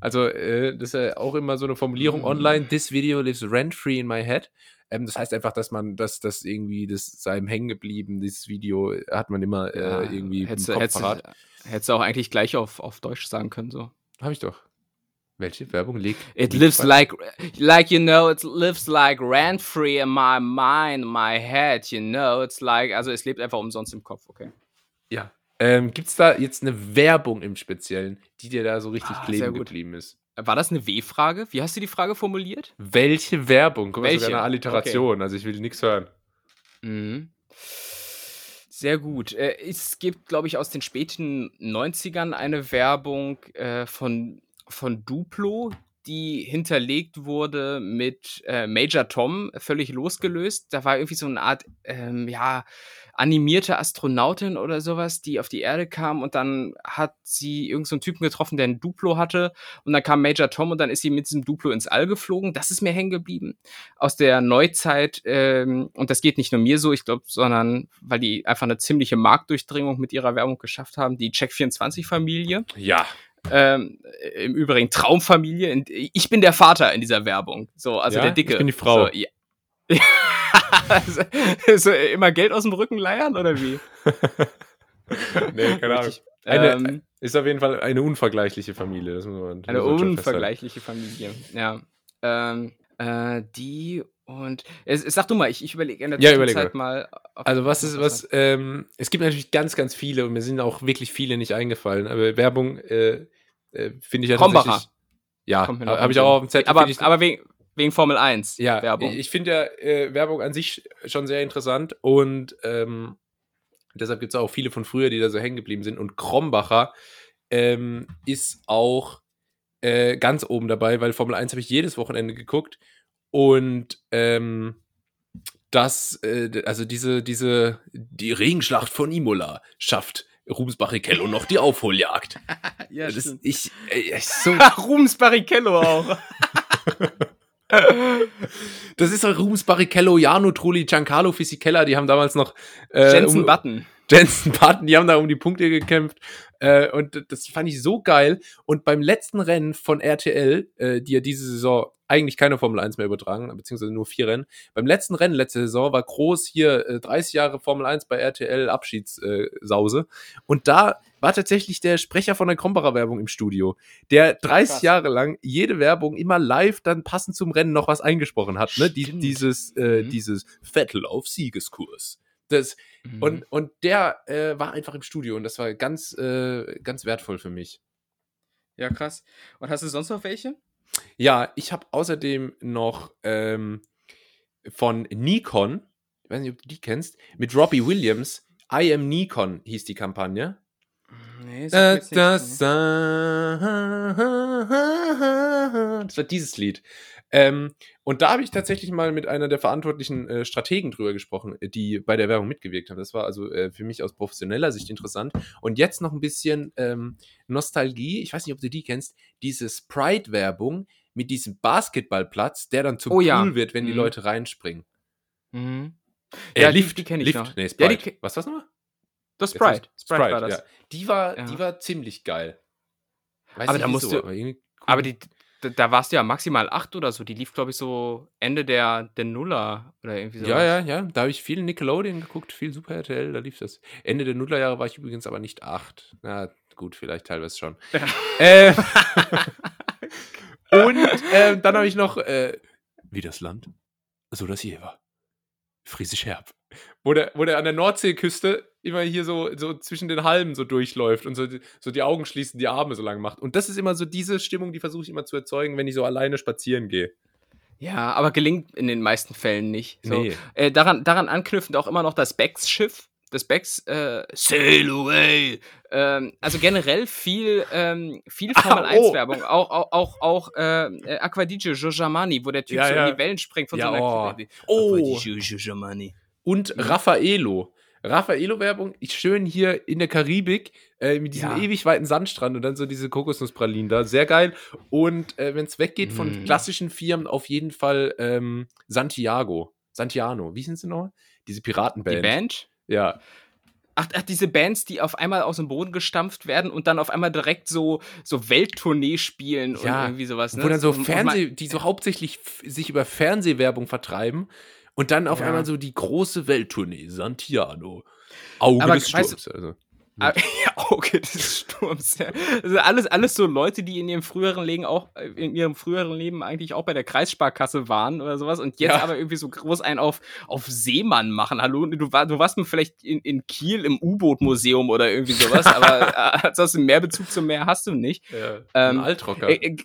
Speaker 1: Also, äh, das ist ja auch immer so eine Formulierung
Speaker 2: Mm.
Speaker 1: online. This video lives rent-free in my head. Ähm, das heißt einfach, dass man, dass das irgendwie, das sei ihm hängen geblieben. Dieses Video hat man immer äh, irgendwie im
Speaker 2: hättest, du-
Speaker 1: Kopf
Speaker 2: hättest,
Speaker 1: parat.
Speaker 2: du- hättest du auch eigentlich gleich auf, auf Deutsch sagen können. So.
Speaker 1: Hab ich doch. Welche Werbung liegt?
Speaker 2: It lives like, like you know, it lives like rent free in my mind, my head, you know. It's like, also es lebt einfach umsonst im Kopf, okay.
Speaker 1: Ja. Ähm, Gibt es da jetzt eine Werbung im Speziellen, die dir da so richtig
Speaker 2: Ah,
Speaker 1: kleben geblieben ist?
Speaker 2: War das eine W-Frage? Wie hast du die Frage formuliert?
Speaker 1: Welche Werbung? Guck mal,
Speaker 2: Welche?
Speaker 1: sogar eine Alliteration, also ich will nichts hören.
Speaker 2: Mhm. Sehr gut. Äh, es gibt, glaube ich, aus den späten 90ern eine Werbung äh, von, von Duplo, die hinterlegt wurde mit äh, Major Tom, völlig losgelöst. Da war irgendwie so eine Art, ähm, ja, animierte Astronautin oder sowas, die auf die Erde kam und dann hat sie irgendeinen so einen Typen getroffen, der ein Duplo hatte und dann kam Major Tom und dann ist sie mit diesem Duplo ins All geflogen. Das ist mir hängen geblieben aus der Neuzeit, ähm, und das geht nicht nur mir so, ich glaube, sondern weil die einfach eine ziemliche Marktdurchdringung mit ihrer Werbung geschafft haben, die Check24-Familie.
Speaker 1: Ja.
Speaker 2: Ähm, Im Übrigen Traumfamilie. Ich bin der Vater in dieser Werbung. So, also
Speaker 1: Ja?
Speaker 2: der Dicke.
Speaker 1: Ich bin die Frau.
Speaker 2: So, ja. so, immer Geld aus dem Rücken leiern oder wie?
Speaker 1: Nee, keine Ahnung. Eine-
Speaker 2: ähm,
Speaker 1: Ist auf jeden Fall eine unvergleichliche Familie. Das muss man,
Speaker 2: Eine unvergleichliche Familie, ja. Ähm, äh, die und es, es, sag du mal, ich, ich überlege in der
Speaker 1: Ja,
Speaker 2: Zwischenzeit mal.
Speaker 1: Also was ist, was, ähm, es gibt natürlich ganz, ganz viele und mir sind auch wirklich viele nicht eingefallen, aber Werbung äh, äh, finde ich ja
Speaker 2: Krombacher.
Speaker 1: tatsächlich. Ja, habe ich auch auf dem Zettel.
Speaker 2: aber,
Speaker 1: ich,
Speaker 2: aber wegen, wegen Formel 1
Speaker 1: ja,
Speaker 2: Werbung.
Speaker 1: ich finde ja äh, Werbung an sich schon sehr interessant und ähm, deshalb gibt es auch viele von früher, die da so hängen geblieben sind und Krombacher ähm, ist auch äh, ganz oben dabei, weil Formel 1 habe ich jedes Wochenende geguckt und ähm, das, äh, also diese, diese, die Regenschlacht von Imola schafft Rubens Barrichello noch die Aufholjagd.
Speaker 2: ja,
Speaker 1: das, ich, äh, so,
Speaker 2: Rums Barrichello auch.
Speaker 1: das ist doch Rubens Barrichello, Jano Trulli, Giancarlo Fisichella, die haben damals noch äh,
Speaker 2: Jensen
Speaker 1: um-
Speaker 2: Button.
Speaker 1: Jensen Button, die haben da um die Punkte gekämpft. Äh, und das fand ich so geil. Und beim letzten Rennen von RTL, äh, die ja diese Saison eigentlich keine Formel 1 mehr übertragen, beziehungsweise nur vier Rennen. Beim letzten Rennen letzte Saison war groß hier äh, 30 Jahre Formel 1 bei RTL Abschiedssause. und da war tatsächlich der Sprecher von der Krombacher Werbung im Studio, der 30
Speaker 2: krass.
Speaker 1: Jahre lang jede Werbung immer live dann passend zum Rennen noch was eingesprochen hat. Ne? Die, dieses, äh,
Speaker 2: Mhm.
Speaker 1: dieses Vettel auf Siegeskurs. Das,
Speaker 2: Mhm.
Speaker 1: und, und der äh, war einfach im Studio und das war ganz, äh, ganz wertvoll für mich.
Speaker 2: ja, krass. Und hast du sonst noch welche?
Speaker 1: Ja, ich habe außerdem noch ähm, von Nikon, ich weiß nicht, ob du die kennst, mit Robbie Williams, I am Nikon hieß die Kampagne.
Speaker 2: Nee,
Speaker 1: Da,
Speaker 2: sagt mir
Speaker 1: da,
Speaker 2: jetzt nichts,
Speaker 1: sa- Das war dieses Lied. Ähm, und da habe ich tatsächlich mal mit einer der verantwortlichen äh, Strategen drüber gesprochen, äh, die bei der Werbung mitgewirkt haben. Das war also äh, für mich aus professioneller Sicht interessant. Und jetzt noch ein bisschen ähm, Nostalgie. Ich weiß nicht, ob du die kennst. Diese Sprite-Werbung mit diesem Basketballplatz, der dann zum
Speaker 2: Oh
Speaker 1: Pool
Speaker 2: ja.
Speaker 1: wird, wenn die
Speaker 2: Mhm.
Speaker 1: Leute reinspringen.
Speaker 2: Mhm.
Speaker 1: Äh,
Speaker 2: Ja, die-
Speaker 1: Lift,
Speaker 2: die kenn ich
Speaker 1: Lift.
Speaker 2: noch.
Speaker 1: Nee,
Speaker 2: Ja,
Speaker 1: Sprite.
Speaker 2: die ke-
Speaker 1: Was war's nochmal?
Speaker 2: Das
Speaker 1: hast-
Speaker 2: Sprite. Sprite, war das.
Speaker 1: Ja. Die war,
Speaker 2: Ja.
Speaker 1: die war ziemlich geil. Weiß
Speaker 2: Aber da musst du-
Speaker 1: aber.
Speaker 2: Aber die, da, da warst du ja maximal acht oder so. Die lief, glaube ich, so Ende der, der Nuller oder irgendwie so.
Speaker 1: Ja, ja, ja. Da habe ich viel Nickelodeon geguckt, viel Super RTL, da lief das. Ende der Nullerjahre war ich übrigens aber nicht acht. Na gut, vielleicht teilweise schon. äh, und ähm, dann habe ich noch äh, Wie das Land, so das Jever. Friesisch Herb. Wo der, wo der an der Nordseeküste immer hier so, so zwischen den Halmen so durchläuft und so, die- so die Augen schließt, die Arme so lang macht. Und das ist immer so diese Stimmung, die versuche ich immer zu erzeugen, wenn ich so alleine spazieren gehe.
Speaker 2: Ja, aber gelingt in den meisten Fällen nicht. So.
Speaker 1: Nee.
Speaker 2: Äh, daran, daran anknüpfend auch immer noch das Becks-Schiff. Das Becks äh, Sail Away. Ähm, also generell viel, ähm, viel Formel
Speaker 1: Ah, oh.
Speaker 2: 1-Werbung. Auch, auch, auch, auch äh, äh, Aquadige Giorgiamani, wo der Typ
Speaker 1: Ja,
Speaker 2: so
Speaker 1: ja.
Speaker 2: in die Wellen springt von
Speaker 1: Ja,
Speaker 2: so einer
Speaker 1: oh. Oh.
Speaker 2: Aquadige Giorgiamani.
Speaker 1: Und Raffaello. Raffaello-Werbung, schön hier in der Karibik äh, mit diesem
Speaker 2: Ja.
Speaker 1: ewig weiten Sandstrand und dann so diese Kokosnusspralinen da. Sehr geil. Und äh, wenn es weggeht von
Speaker 2: Mm.
Speaker 1: klassischen Firmen, auf jeden Fall ähm, Santiago. Santiano. Wie sind sie noch? Diese Piratenband.
Speaker 2: Die Band?
Speaker 1: Ja.
Speaker 2: Ach, ach, diese Bands, die auf einmal aus dem Boden gestampft werden und dann auf einmal direkt so, so Welttournee spielen
Speaker 1: Ja,
Speaker 2: und irgendwie sowas. Ne?
Speaker 1: Wo dann so Fernseh, die so hauptsächlich sich über Fernsehwerbung vertreiben und dann auf
Speaker 2: Ja.
Speaker 1: einmal so die große Welttournee, Santiano. Auge
Speaker 2: Aber
Speaker 1: des
Speaker 2: weißt du-
Speaker 1: Sturms. also.
Speaker 2: Ah, ja, Auge des Sturms. Ja. Also alles, alles so Leute, die in ihrem früheren Leben auch äh, in ihrem früheren Leben eigentlich auch bei der Kreissparkasse waren oder sowas und jetzt
Speaker 1: Ja.
Speaker 2: aber irgendwie so groß einen auf, auf Seemann machen. Hallo, du, war, du warst vielleicht in, in Kiel im U-Boot-Museum oder irgendwie sowas, aber äh, ansonsten mehr Bezug zum Meer hast du nicht.
Speaker 1: Ja,
Speaker 2: Ähm,
Speaker 1: Altrocker.
Speaker 2: Äh, äh,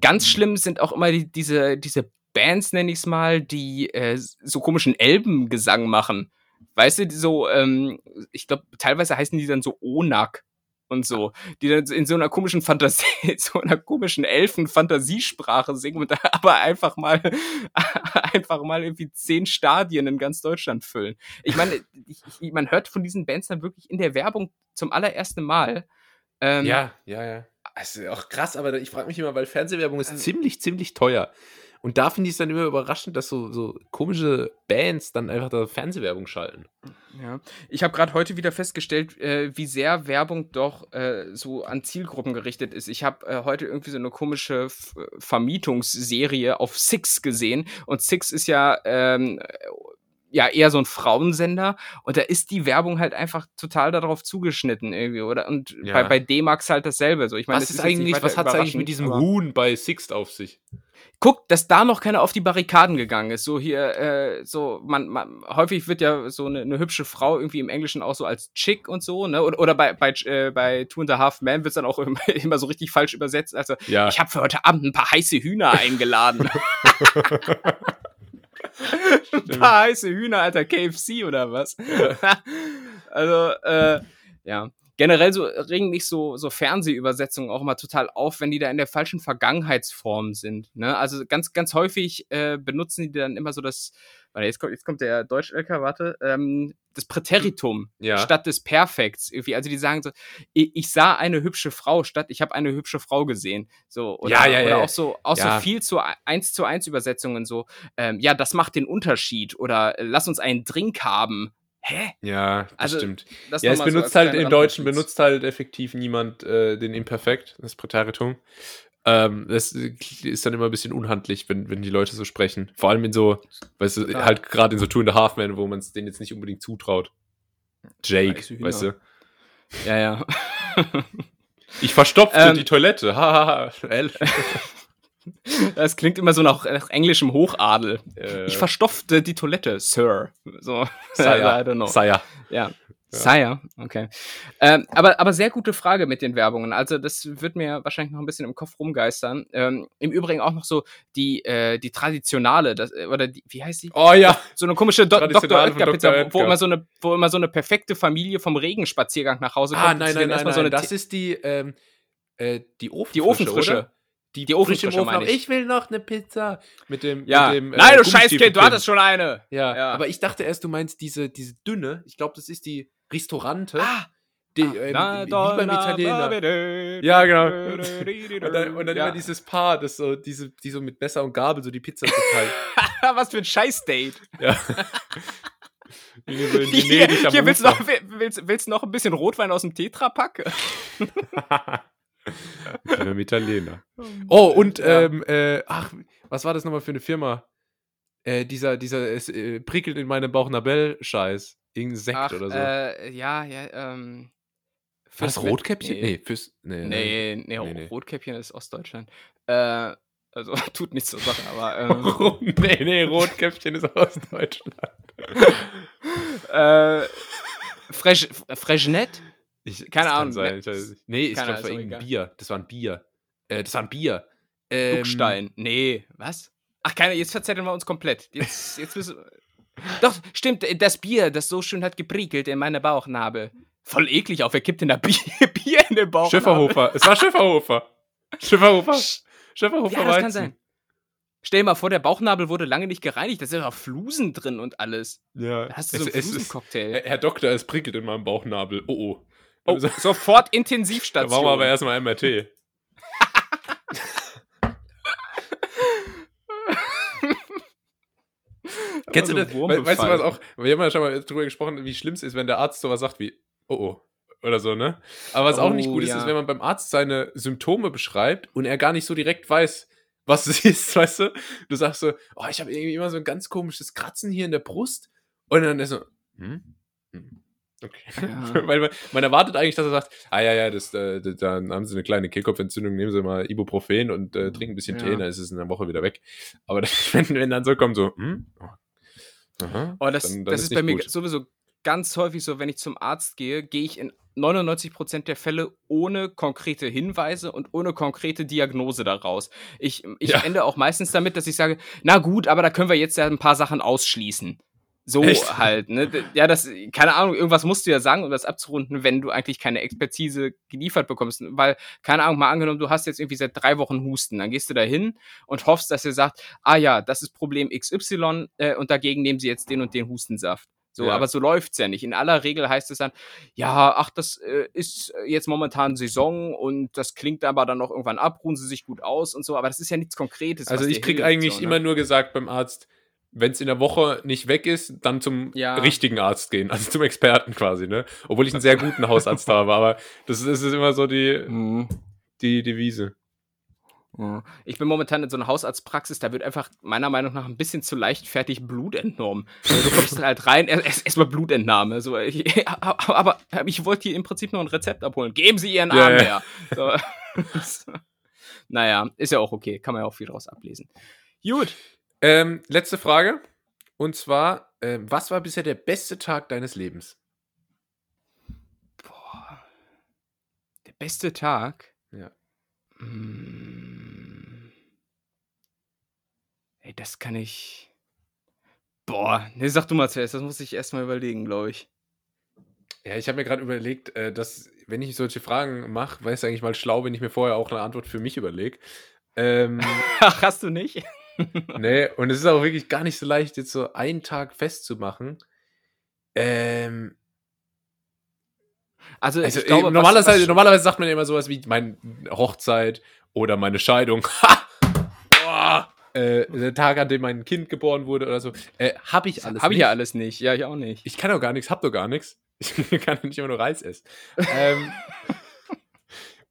Speaker 2: ganz schlimm sind auch immer die, diese, diese Bands, nenne ich es mal, die äh, so komischen Elbengesang machen. Weißt du, die so, ähm, ich glaube, teilweise heißen die dann so Onak und so, die dann in so einer komischen Fantasie, so einer komischen Elfen-Fantasiesprache singen und da aber einfach mal, einfach mal irgendwie zehn Stadien in ganz Deutschland füllen. Ich meine, ich, ich, man hört von diesen Bands dann wirklich in der Werbung zum allerersten Mal. Ähm,
Speaker 1: Ja, ja, ja. Das ist auch krass, aber ich frage mich immer, weil Fernsehwerbung ist
Speaker 2: Also-
Speaker 1: ziemlich, ziemlich teuer. Und da finde ich es dann immer überraschend, dass so, so komische Bands dann einfach da Fernsehwerbung schalten.
Speaker 2: Ja, ich habe gerade heute wieder festgestellt, äh, wie sehr Werbung doch äh, so an Zielgruppen gerichtet ist. Ich habe äh, heute irgendwie so eine komische F Vermietungsserie auf Six gesehen und Six ist ja ähm, ja eher so ein Frauensender und da ist die Werbung halt einfach total darauf zugeschnitten irgendwie oder und
Speaker 1: Ja.
Speaker 2: bei, bei D-Max halt dasselbe so. Ich meine,
Speaker 1: was
Speaker 2: das
Speaker 1: ist
Speaker 2: nicht
Speaker 1: eigentlich, was hat es eigentlich mit diesem Huhn bei Sixt auf sich?
Speaker 2: Guck, dass da noch keiner auf die Barrikaden gegangen ist. So hier, äh, so, man, man, häufig wird ja so eine, eine hübsche Frau irgendwie im Englischen auch so als Chick und so, ne? Oder, oder bei, bei, äh, bei Two and a Half Men wird's dann auch immer, immer so richtig falsch übersetzt. Also,
Speaker 1: Ja.
Speaker 2: ich habe für heute Abend ein paar heiße Hühner eingeladen. ein paar heiße Hühner, alter KFC oder was? also, äh, ja. Generell so regen mich so, so Fernsehübersetzungen auch immer total auf, wenn die da in der falschen Vergangenheitsform sind. Ne? Also ganz, ganz häufig äh, benutzen die dann immer so das, warte, jetzt kommt, jetzt kommt der Deutsch-LK, warte, ähm, das Präteritum
Speaker 1: Ja.
Speaker 2: statt des Perfekts. Irgendwie. Also die sagen so, ich, ich sah eine hübsche Frau statt ich habe eine hübsche Frau gesehen. So, oder,
Speaker 1: Ja, ja, ja,
Speaker 2: oder auch so, auch so viel zu eins zu eins Übersetzungen so, ähm, ja, das macht den Unterschied oder äh, lass uns einen Drink haben. Hä?
Speaker 1: Ja, das
Speaker 2: Also,
Speaker 1: stimmt.
Speaker 2: Das
Speaker 1: Ja, es
Speaker 2: so
Speaker 1: benutzt
Speaker 2: als
Speaker 1: halt, im Deutschen benutzt halt effektiv niemand äh, den Imperfekt, das Präteritum. Ähm, das äh, ist dann immer ein bisschen unhandlich, wenn, wenn die Leute so sprechen. Vor allem in so, weißt du,
Speaker 2: Total.
Speaker 1: halt gerade in so Two and a Half Men, wo man es denen jetzt nicht unbedingt zutraut. Jake,
Speaker 2: Hühner.
Speaker 1: weißt du.
Speaker 2: Ja, ja.
Speaker 1: Ich verstopfte
Speaker 2: Ähm.
Speaker 1: die Toilette. Hahaha.
Speaker 2: Das klingt immer so nach, nach englischem Hochadel.
Speaker 1: Äh,
Speaker 2: Ich verstopfte die Toilette, Sir. So,
Speaker 1: Sire.
Speaker 2: I don't know.
Speaker 1: Sire.
Speaker 2: Ja. Sire, okay. Ähm, aber, aber sehr gute Frage mit den Werbungen. Also, das wird mir wahrscheinlich noch ein bisschen im Kopf rumgeistern. Ähm, Im Übrigen auch noch so die, äh, die traditionale, das, äh, oder die, wie heißt die?
Speaker 1: Oh ja.
Speaker 2: So eine komische Do Dr. Oetker Pizza,
Speaker 1: Dr.
Speaker 2: wo- immer, so eine, wo immer so eine perfekte Familie vom Regenspaziergang nach Hause kommt.
Speaker 1: Ah, nein, nein, nein, nein.
Speaker 2: so
Speaker 1: das ist die, ähm, äh, die Ofenfrische,
Speaker 2: Die Ofenfrische.
Speaker 1: Oder? Die,
Speaker 2: Die
Speaker 1: frisch im Ofen
Speaker 2: meine ich.
Speaker 1: Ich will noch eine Pizza. Mit dem,
Speaker 2: Ja.
Speaker 1: mit dem
Speaker 2: nein, du
Speaker 1: Gummistiefel
Speaker 2: Scheißkind, du hattest schon eine.
Speaker 1: Ja,
Speaker 2: Ja.
Speaker 1: aber ich dachte erst, du meinst diese, diese dünne. Ich glaube, das ist die Restaurante.
Speaker 2: Ah,
Speaker 1: die,
Speaker 2: ah,
Speaker 1: ähm,
Speaker 2: na,
Speaker 1: wie
Speaker 2: da,
Speaker 1: beim Italiener. Ja, genau. Und dann, und dann
Speaker 2: ja.
Speaker 1: immer dieses Paar, das so, diese, die so mit Messer und Gabel so die Pizza verteilt.
Speaker 2: Was für ein Scheiß-Date.
Speaker 1: ja.
Speaker 2: Hier, hier willst, du noch, willst, willst du noch ein bisschen Rotwein aus dem Tetrapack?
Speaker 1: Mit einem Italiener. Oh, und,
Speaker 2: Ja.
Speaker 1: ähm, äh, ach, was war das nochmal für eine Firma? Äh, dieser, dieser, es äh, prickelt in meinem Bauch Nabel-Scheiß. Irgendein Sekt
Speaker 2: Ach,
Speaker 1: oder so.
Speaker 2: äh, ja, ja, ähm.
Speaker 1: war das Rotkäppchen?
Speaker 2: Nee.
Speaker 1: Nee, fürs. Nee,
Speaker 2: Nee, nee,
Speaker 1: Nee, nee.
Speaker 2: Rotkäppchen ist Ostdeutschland. Äh, also tut nichts zur Sache, aber ähm,
Speaker 1: nee, nee, Rotkäppchen ist aus Deutschland.
Speaker 2: äh, Fresh, Freshnet?
Speaker 1: Ich,
Speaker 2: Keine
Speaker 1: das
Speaker 2: Ahnung,
Speaker 1: Sein. Ich. Nee, ich glaube, es war irgendein. Bier. Das war ein Bier. Äh, das war ein Bier. Ähm,
Speaker 2: Duckstein. Nee, was? Ach, keine, jetzt verzetteln wir uns komplett. Jetzt, jetzt müssen Doch, stimmt, das Bier, das so schön hat geprickelt in meine Bauchnabel. Voll eklig auch, wer kippt denn da Bier, Bier in den Bauchnabel?
Speaker 1: Schifferhofer. Es war Schifferhofer. Schifferhofer. Schifferhofer
Speaker 2: Ja, das kann sein. Stell dir mal vor, der Bauchnabel wurde lange nicht gereinigt, da sind ja Flusen drin und alles.
Speaker 1: Ja.
Speaker 2: Da hast du so einen
Speaker 1: es
Speaker 2: Flusencocktail.
Speaker 1: Herr Doktor, es prickelt in meinem Bauchnabel. Oh oh.
Speaker 2: Oh,
Speaker 1: Also,
Speaker 2: sofort
Speaker 1: da
Speaker 2: Intensivstation.
Speaker 1: machen wir aber erstmal MRT. Kennst du
Speaker 2: so
Speaker 1: das? We weißt du was auch? Wir haben ja schon mal drüber gesprochen, wie schlimm es ist, wenn der Arzt sowas sagt wie, oh oh. Oder so, ne? Aber was auch nicht
Speaker 2: Oh,
Speaker 1: gut ist,
Speaker 2: ja.
Speaker 1: ist, wenn man beim Arzt seine Symptome beschreibt und er gar nicht so direkt weiß, was es ist, weißt du? Du sagst so, oh, ich habe irgendwie immer so ein ganz komisches Kratzen hier in der Brust. Und dann ist so, hm? Okay.
Speaker 2: Ja.
Speaker 1: Weil man, man erwartet eigentlich, dass er sagt, ah ja, ja, das, äh, das, dann haben sie eine kleine Kehlkopfentzündung, nehmen sie mal Ibuprofen und äh, trinken ein bisschen
Speaker 2: Ja.
Speaker 1: Tee, dann ist es in einer Woche wieder weg. Aber das, wenn, wenn dann so kommt, so, hm? Oh. Aha,
Speaker 2: Oh, das,
Speaker 1: dann- dann
Speaker 2: das ist, bei
Speaker 1: nicht
Speaker 2: mir
Speaker 1: gut.
Speaker 2: sowieso ganz häufig so, wenn ich zum Arzt gehe, gehe ich in 99% der Fälle ohne konkrete Hinweise und ohne konkrete Diagnose daraus. Ich, ich
Speaker 1: Ja.
Speaker 2: ende auch meistens damit, dass ich sage, na gut, aber da können wir jetzt ja ein paar Sachen ausschließen. So
Speaker 1: Echt?
Speaker 2: halt, ne? Ja, das, keine Ahnung, irgendwas musst du ja sagen, um das abzurunden, wenn du eigentlich keine Expertise geliefert bekommst. Weil, keine Ahnung, mal angenommen, du hast jetzt irgendwie seit drei Wochen Husten, dann gehst du da hin und hoffst, dass er sagt, ah ja, das ist Problem XY äh, und dagegen nehmen sie jetzt den und den Hustensaft. So,
Speaker 1: Ja.
Speaker 2: aber so läuft's ja nicht. In aller Regel heißt es dann, ja, ach, das äh, ist jetzt momentan Saison und das klingt aber dann noch irgendwann ab, ruhen sie sich gut aus und so, aber das ist ja nichts Konkretes.
Speaker 1: Also ich krieg
Speaker 2: hilft,
Speaker 1: eigentlich
Speaker 2: so, ne?
Speaker 1: immer nur gesagt beim Arzt, wenn es in der Woche nicht weg ist, dann zum
Speaker 2: Ja.
Speaker 1: richtigen Arzt gehen, also zum Experten quasi, ne? Obwohl ich einen sehr guten Hausarzt habe, aber das ist, ist immer so die,
Speaker 2: Mhm.
Speaker 1: die Devise.
Speaker 2: Ja. Ich bin momentan in so einer Hausarztpraxis, da wird einfach meiner Meinung nach ein bisschen zu leichtfertig Blut entnommen. Also du kommst halt rein, erstmal erst mal Blutentnahme. So, ich, aber ich wollte hier im Prinzip nur ein Rezept abholen. Geben Sie Ihren
Speaker 1: Ja,
Speaker 2: Arm
Speaker 1: ja.
Speaker 2: her. So. naja, ist ja auch okay. Kann man ja auch viel draus ablesen. Gut.
Speaker 1: Ähm, letzte Frage. Und zwar, ähm, was war bisher der beste Tag deines Lebens?
Speaker 2: Boah. Der beste Tag.
Speaker 1: Ja.
Speaker 2: Mm. Ey, das kann ich. Boah, ne, sag du mal zuerst, das muss ich erstmal überlegen, glaube ich.
Speaker 1: Ja, ich habe mir gerade überlegt, äh, dass, wenn ich solche Fragen mache, wäre es eigentlich mal schlau, wenn ich mir vorher auch eine Antwort für mich überlege. Ähm,
Speaker 2: Ach, hast du nicht?
Speaker 1: nee, und es ist auch wirklich gar nicht so leicht, jetzt so einen Tag festzumachen. Ähm,
Speaker 2: Also,
Speaker 1: also
Speaker 2: glaube,
Speaker 1: äh,
Speaker 2: was-
Speaker 1: normalerweise,
Speaker 2: was-
Speaker 1: normalerweise sagt man ja immer sowas wie meine Hochzeit oder meine Scheidung. Boah! Äh, der Tag, an dem mein Kind geboren wurde oder so. Äh, habe ich alles
Speaker 2: Hab ich ja alles nicht. Ja, ich auch nicht.
Speaker 1: Ich kann doch gar nichts, hab doch gar nichts. Ich kann nicht immer nur Reis essen. ähm,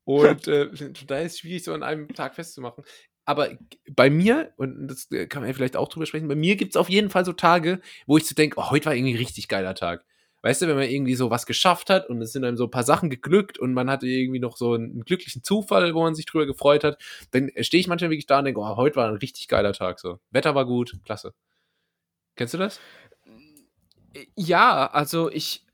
Speaker 1: und äh, da ist es schwierig, so an einem Tag festzumachen. Aber bei mir, und das äh, kann man ja vielleicht auch drüber sprechen, bei mir gibt es auf jeden Fall so Tage, wo ich so denke, oh, heute war irgendwie ein richtig geiler Tag. Weißt du, wenn man irgendwie so was geschafft hat und es sind einem so ein paar Sachen geglückt und man hatte irgendwie noch so einen, glücklichen Zufall, wo man sich drüber gefreut hat, dann stehe ich manchmal wirklich da und denke, oh, heute war ein richtig geiler Tag. So. Wetter war gut, klasse. Kennst du das?
Speaker 2: Ja, also ich.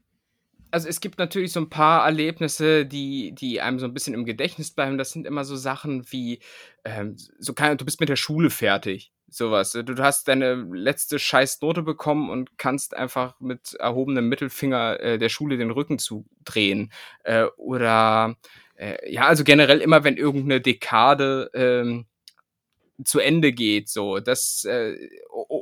Speaker 2: Also es gibt natürlich so ein paar Erlebnisse, die, die einem so ein bisschen im Gedächtnis bleiben. Das sind immer so Sachen wie, ähm, so kann, du bist mit der Schule fertig. Sowas. Du, hast deine letzte Scheißnote bekommen und kannst einfach mit erhobenem Mittelfinger äh, der Schule den Rücken zudrehen. Äh, oder äh, ja, also generell immer, wenn irgendeine Dekade ähm, zu Ende geht, so das äh,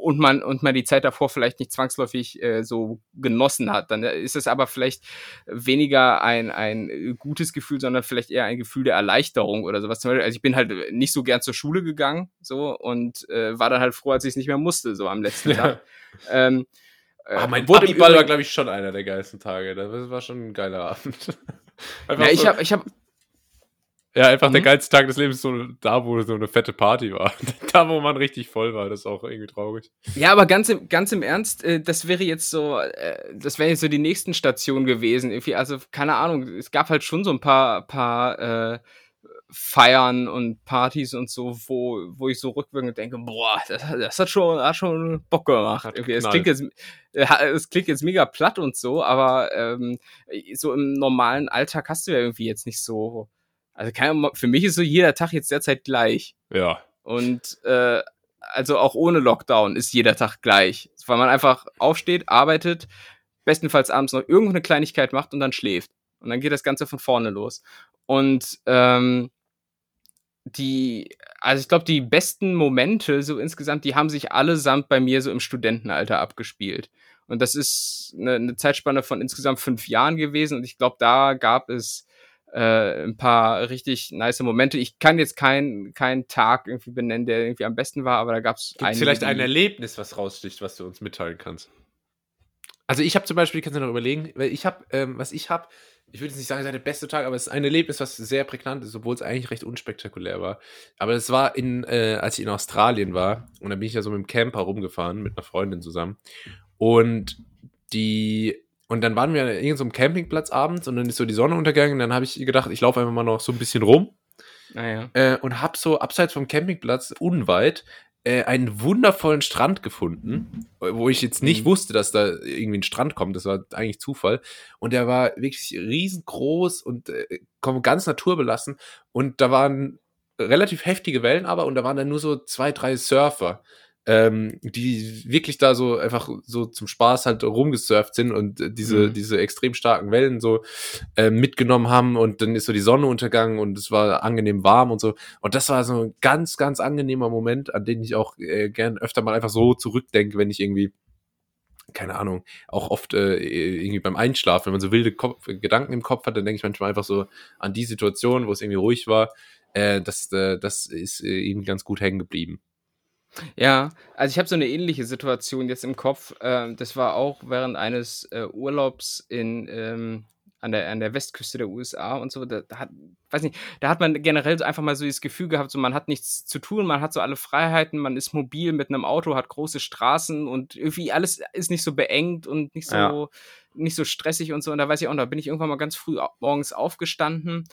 Speaker 2: und man und man die Zeit davor vielleicht nicht zwangsläufig äh, so genossen hat, dann ist es aber vielleicht weniger ein ein gutes Gefühl, sondern vielleicht eher ein Gefühl der Erleichterung oder sowas. Also ich bin halt nicht so gern zur Schule gegangen, so und äh, war dann halt froh, als ich es nicht mehr musste, so am letzten Tag. Ähm,
Speaker 1: Ah, mein Abiball war, glaube ich, schon einer der geilsten Tage. Das war schon ein geiler Abend.
Speaker 2: ja, ich habe ich hab,
Speaker 1: ja, einfach mhm. der geilste Tag des Lebens, so da, wo so eine fette Party war. da, wo man richtig voll war, das ist auch irgendwie traurig.
Speaker 2: Ja, aber ganz im, ganz im Ernst, äh, das wäre jetzt so, äh, das wäre jetzt so die nächsten Stationen gewesen. Irgendwie, also, keine Ahnung, es gab halt schon so ein paar, paar äh, Feiern und Partys und so, wo, wo ich so rückwirkend denke, boah, das, das hat schon, hat schon Bock gemacht. Es klingt jetzt, äh, es klingt jetzt mega platt und so, aber ähm, so im normalen Alltag hast du ja irgendwie jetzt nicht so also kann, für mich ist so jeder Tag jetzt derzeit gleich.
Speaker 1: Ja.
Speaker 2: Und äh, also auch ohne Lockdown ist jeder Tag gleich. Weil man einfach aufsteht, arbeitet, bestenfalls abends noch irgendwo eine Kleinigkeit macht und dann schläft. Und dann geht das Ganze von vorne los. Und ähm, die, also ich glaube, die besten Momente so insgesamt, die haben sich allesamt bei mir so im Studentenalter abgespielt. Und das ist eine, eine Zeitspanne von insgesamt fünf Jahren gewesen. Und ich glaube, da gab es äh, ein paar richtig nice Momente. Ich kann jetzt keinen keinen Tag irgendwie benennen, der irgendwie am besten war, aber da gab es
Speaker 1: vielleicht ein Erlebnis, was raussticht, was du uns mitteilen kannst. Also ich habe zum Beispiel, kannst du noch überlegen, weil ich habe, ähm, was ich habe, ich würde jetzt nicht sagen, es ist der beste Tag, aber es ist ein Erlebnis, was sehr prägnant ist, obwohl es eigentlich recht unspektakulär war. Aber es war in, äh, als ich in Australien war und da bin ich ja so mit dem Camper rumgefahren mit einer Freundin zusammen und die und dann waren wir an irgendeinem Campingplatz abends und dann ist so die Sonne untergegangen und dann habe ich gedacht, ich laufe einfach mal noch so ein bisschen rum.
Speaker 2: Ah,
Speaker 1: äh, und habe so abseits vom Campingplatz unweit äh, einen wundervollen Strand gefunden, wo ich jetzt nicht mhm. wusste, dass da irgendwie ein Strand kommt. Das war eigentlich Zufall. Und der war wirklich riesengroß und äh, ganz naturbelassen. Und da waren relativ heftige Wellen aber und da waren dann nur so zwei, drei Surfer ähm, die wirklich da so einfach so zum Spaß halt rumgesurft sind und äh, diese, mhm. diese extrem starken Wellen so äh, mitgenommen haben und dann ist so die Sonne untergegangen und es war angenehm warm und so. Und das war so ein ganz, ganz angenehmer Moment, an den ich auch äh, gern öfter mal einfach so zurückdenke, wenn ich irgendwie keine Ahnung, auch oft äh, irgendwie beim Einschlafen, wenn man so wilde Kopf, Gedanken im Kopf hat, dann denke ich manchmal einfach so an die Situation, wo es irgendwie ruhig war. Äh, das, äh, das ist äh, irgendwie ganz gut hängen geblieben.
Speaker 2: Ja, also ich habe so eine ähnliche Situation jetzt im Kopf. Ähm, das war auch während eines äh, Urlaubs in, ähm, an, der, an der Westküste der USA und so. Da, da, hat, weiß nicht, da hat man generell so einfach mal so das Gefühl gehabt, so man hat nichts zu tun, man hat so alle Freiheiten, man ist mobil mit einem Auto, hat große Straßen und irgendwie alles ist nicht so beengt und nicht so, ja. nicht so stressig und so. Und da weiß ich auch, da bin ich irgendwann mal ganz früh morgens aufgestanden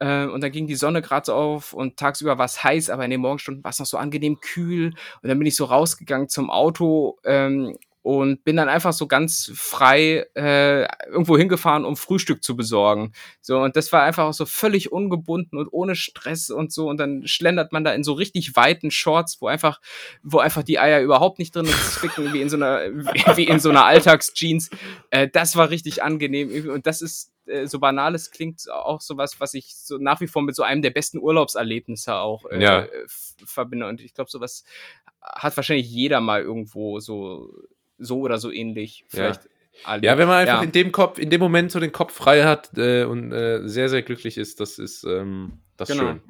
Speaker 2: äh, und dann ging die Sonne gerade so auf und tagsüber war es heiß, aber in den Morgenstunden war es noch so angenehm kühl. Und dann bin ich so rausgegangen zum Auto ähm, und bin dann einfach so ganz frei äh, irgendwo hingefahren, um Frühstück zu besorgen. So, und das war einfach auch so völlig ungebunden und ohne Stress und so. Und dann schlendert man da in so richtig weiten Shorts, wo einfach, wo einfach die Eier überhaupt nicht drin zwicken, wie in so einer, wie in so einer Alltagsjeans. Äh, das war richtig angenehm. Und das ist, äh, so banal es klingt, auch sowas, was ich so nach wie vor mit so einem der besten Urlaubserlebnisse auch äh,
Speaker 1: ja.
Speaker 2: verbinde. Und ich glaube, sowas hat wahrscheinlich jeder mal irgendwo so so oder so ähnlich. Vielleicht
Speaker 1: ja. Alle. Ja, wenn man einfach ja. in dem Kopf, in dem Moment so den Kopf frei hat äh, und äh, sehr, sehr glücklich ist, das ist ähm, das genau. schön.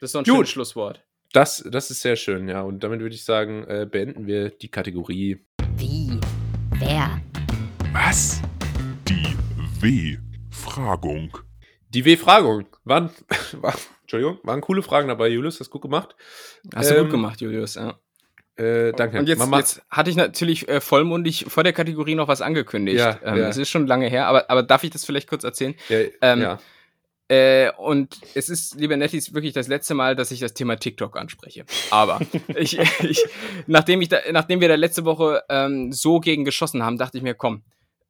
Speaker 2: Das ist so ein Gut. schönes Schlusswort.
Speaker 1: Das, das ist sehr schön, ja. Und damit würde ich sagen, äh, beenden wir die Kategorie.
Speaker 3: Wie? Wer?
Speaker 4: Was? Die W-Fragung.
Speaker 1: Die W-Fragung. Waren, war, Entschuldigung, waren coole Fragen dabei, Julius. Hast du gut gemacht.
Speaker 2: Hast ähm, du gut ähm, gemacht, Julius, ja.
Speaker 1: Äh, danke.
Speaker 2: Und jetzt, jetzt, hatte ich natürlich äh, vollmundig vor der Kategorie noch was angekündigt. Ja, ähm, ja. Es ist schon lange her, aber, aber darf ich das vielleicht kurz erzählen? Ja. Ähm, ja. Äh, und es ist, liebe Nettis, wirklich das letzte Mal, dass ich das Thema TikTok anspreche. Aber ich, ich, nachdem, ich da, nachdem wir da letzte Woche ähm, so gegen geschossen haben, dachte ich mir, komm,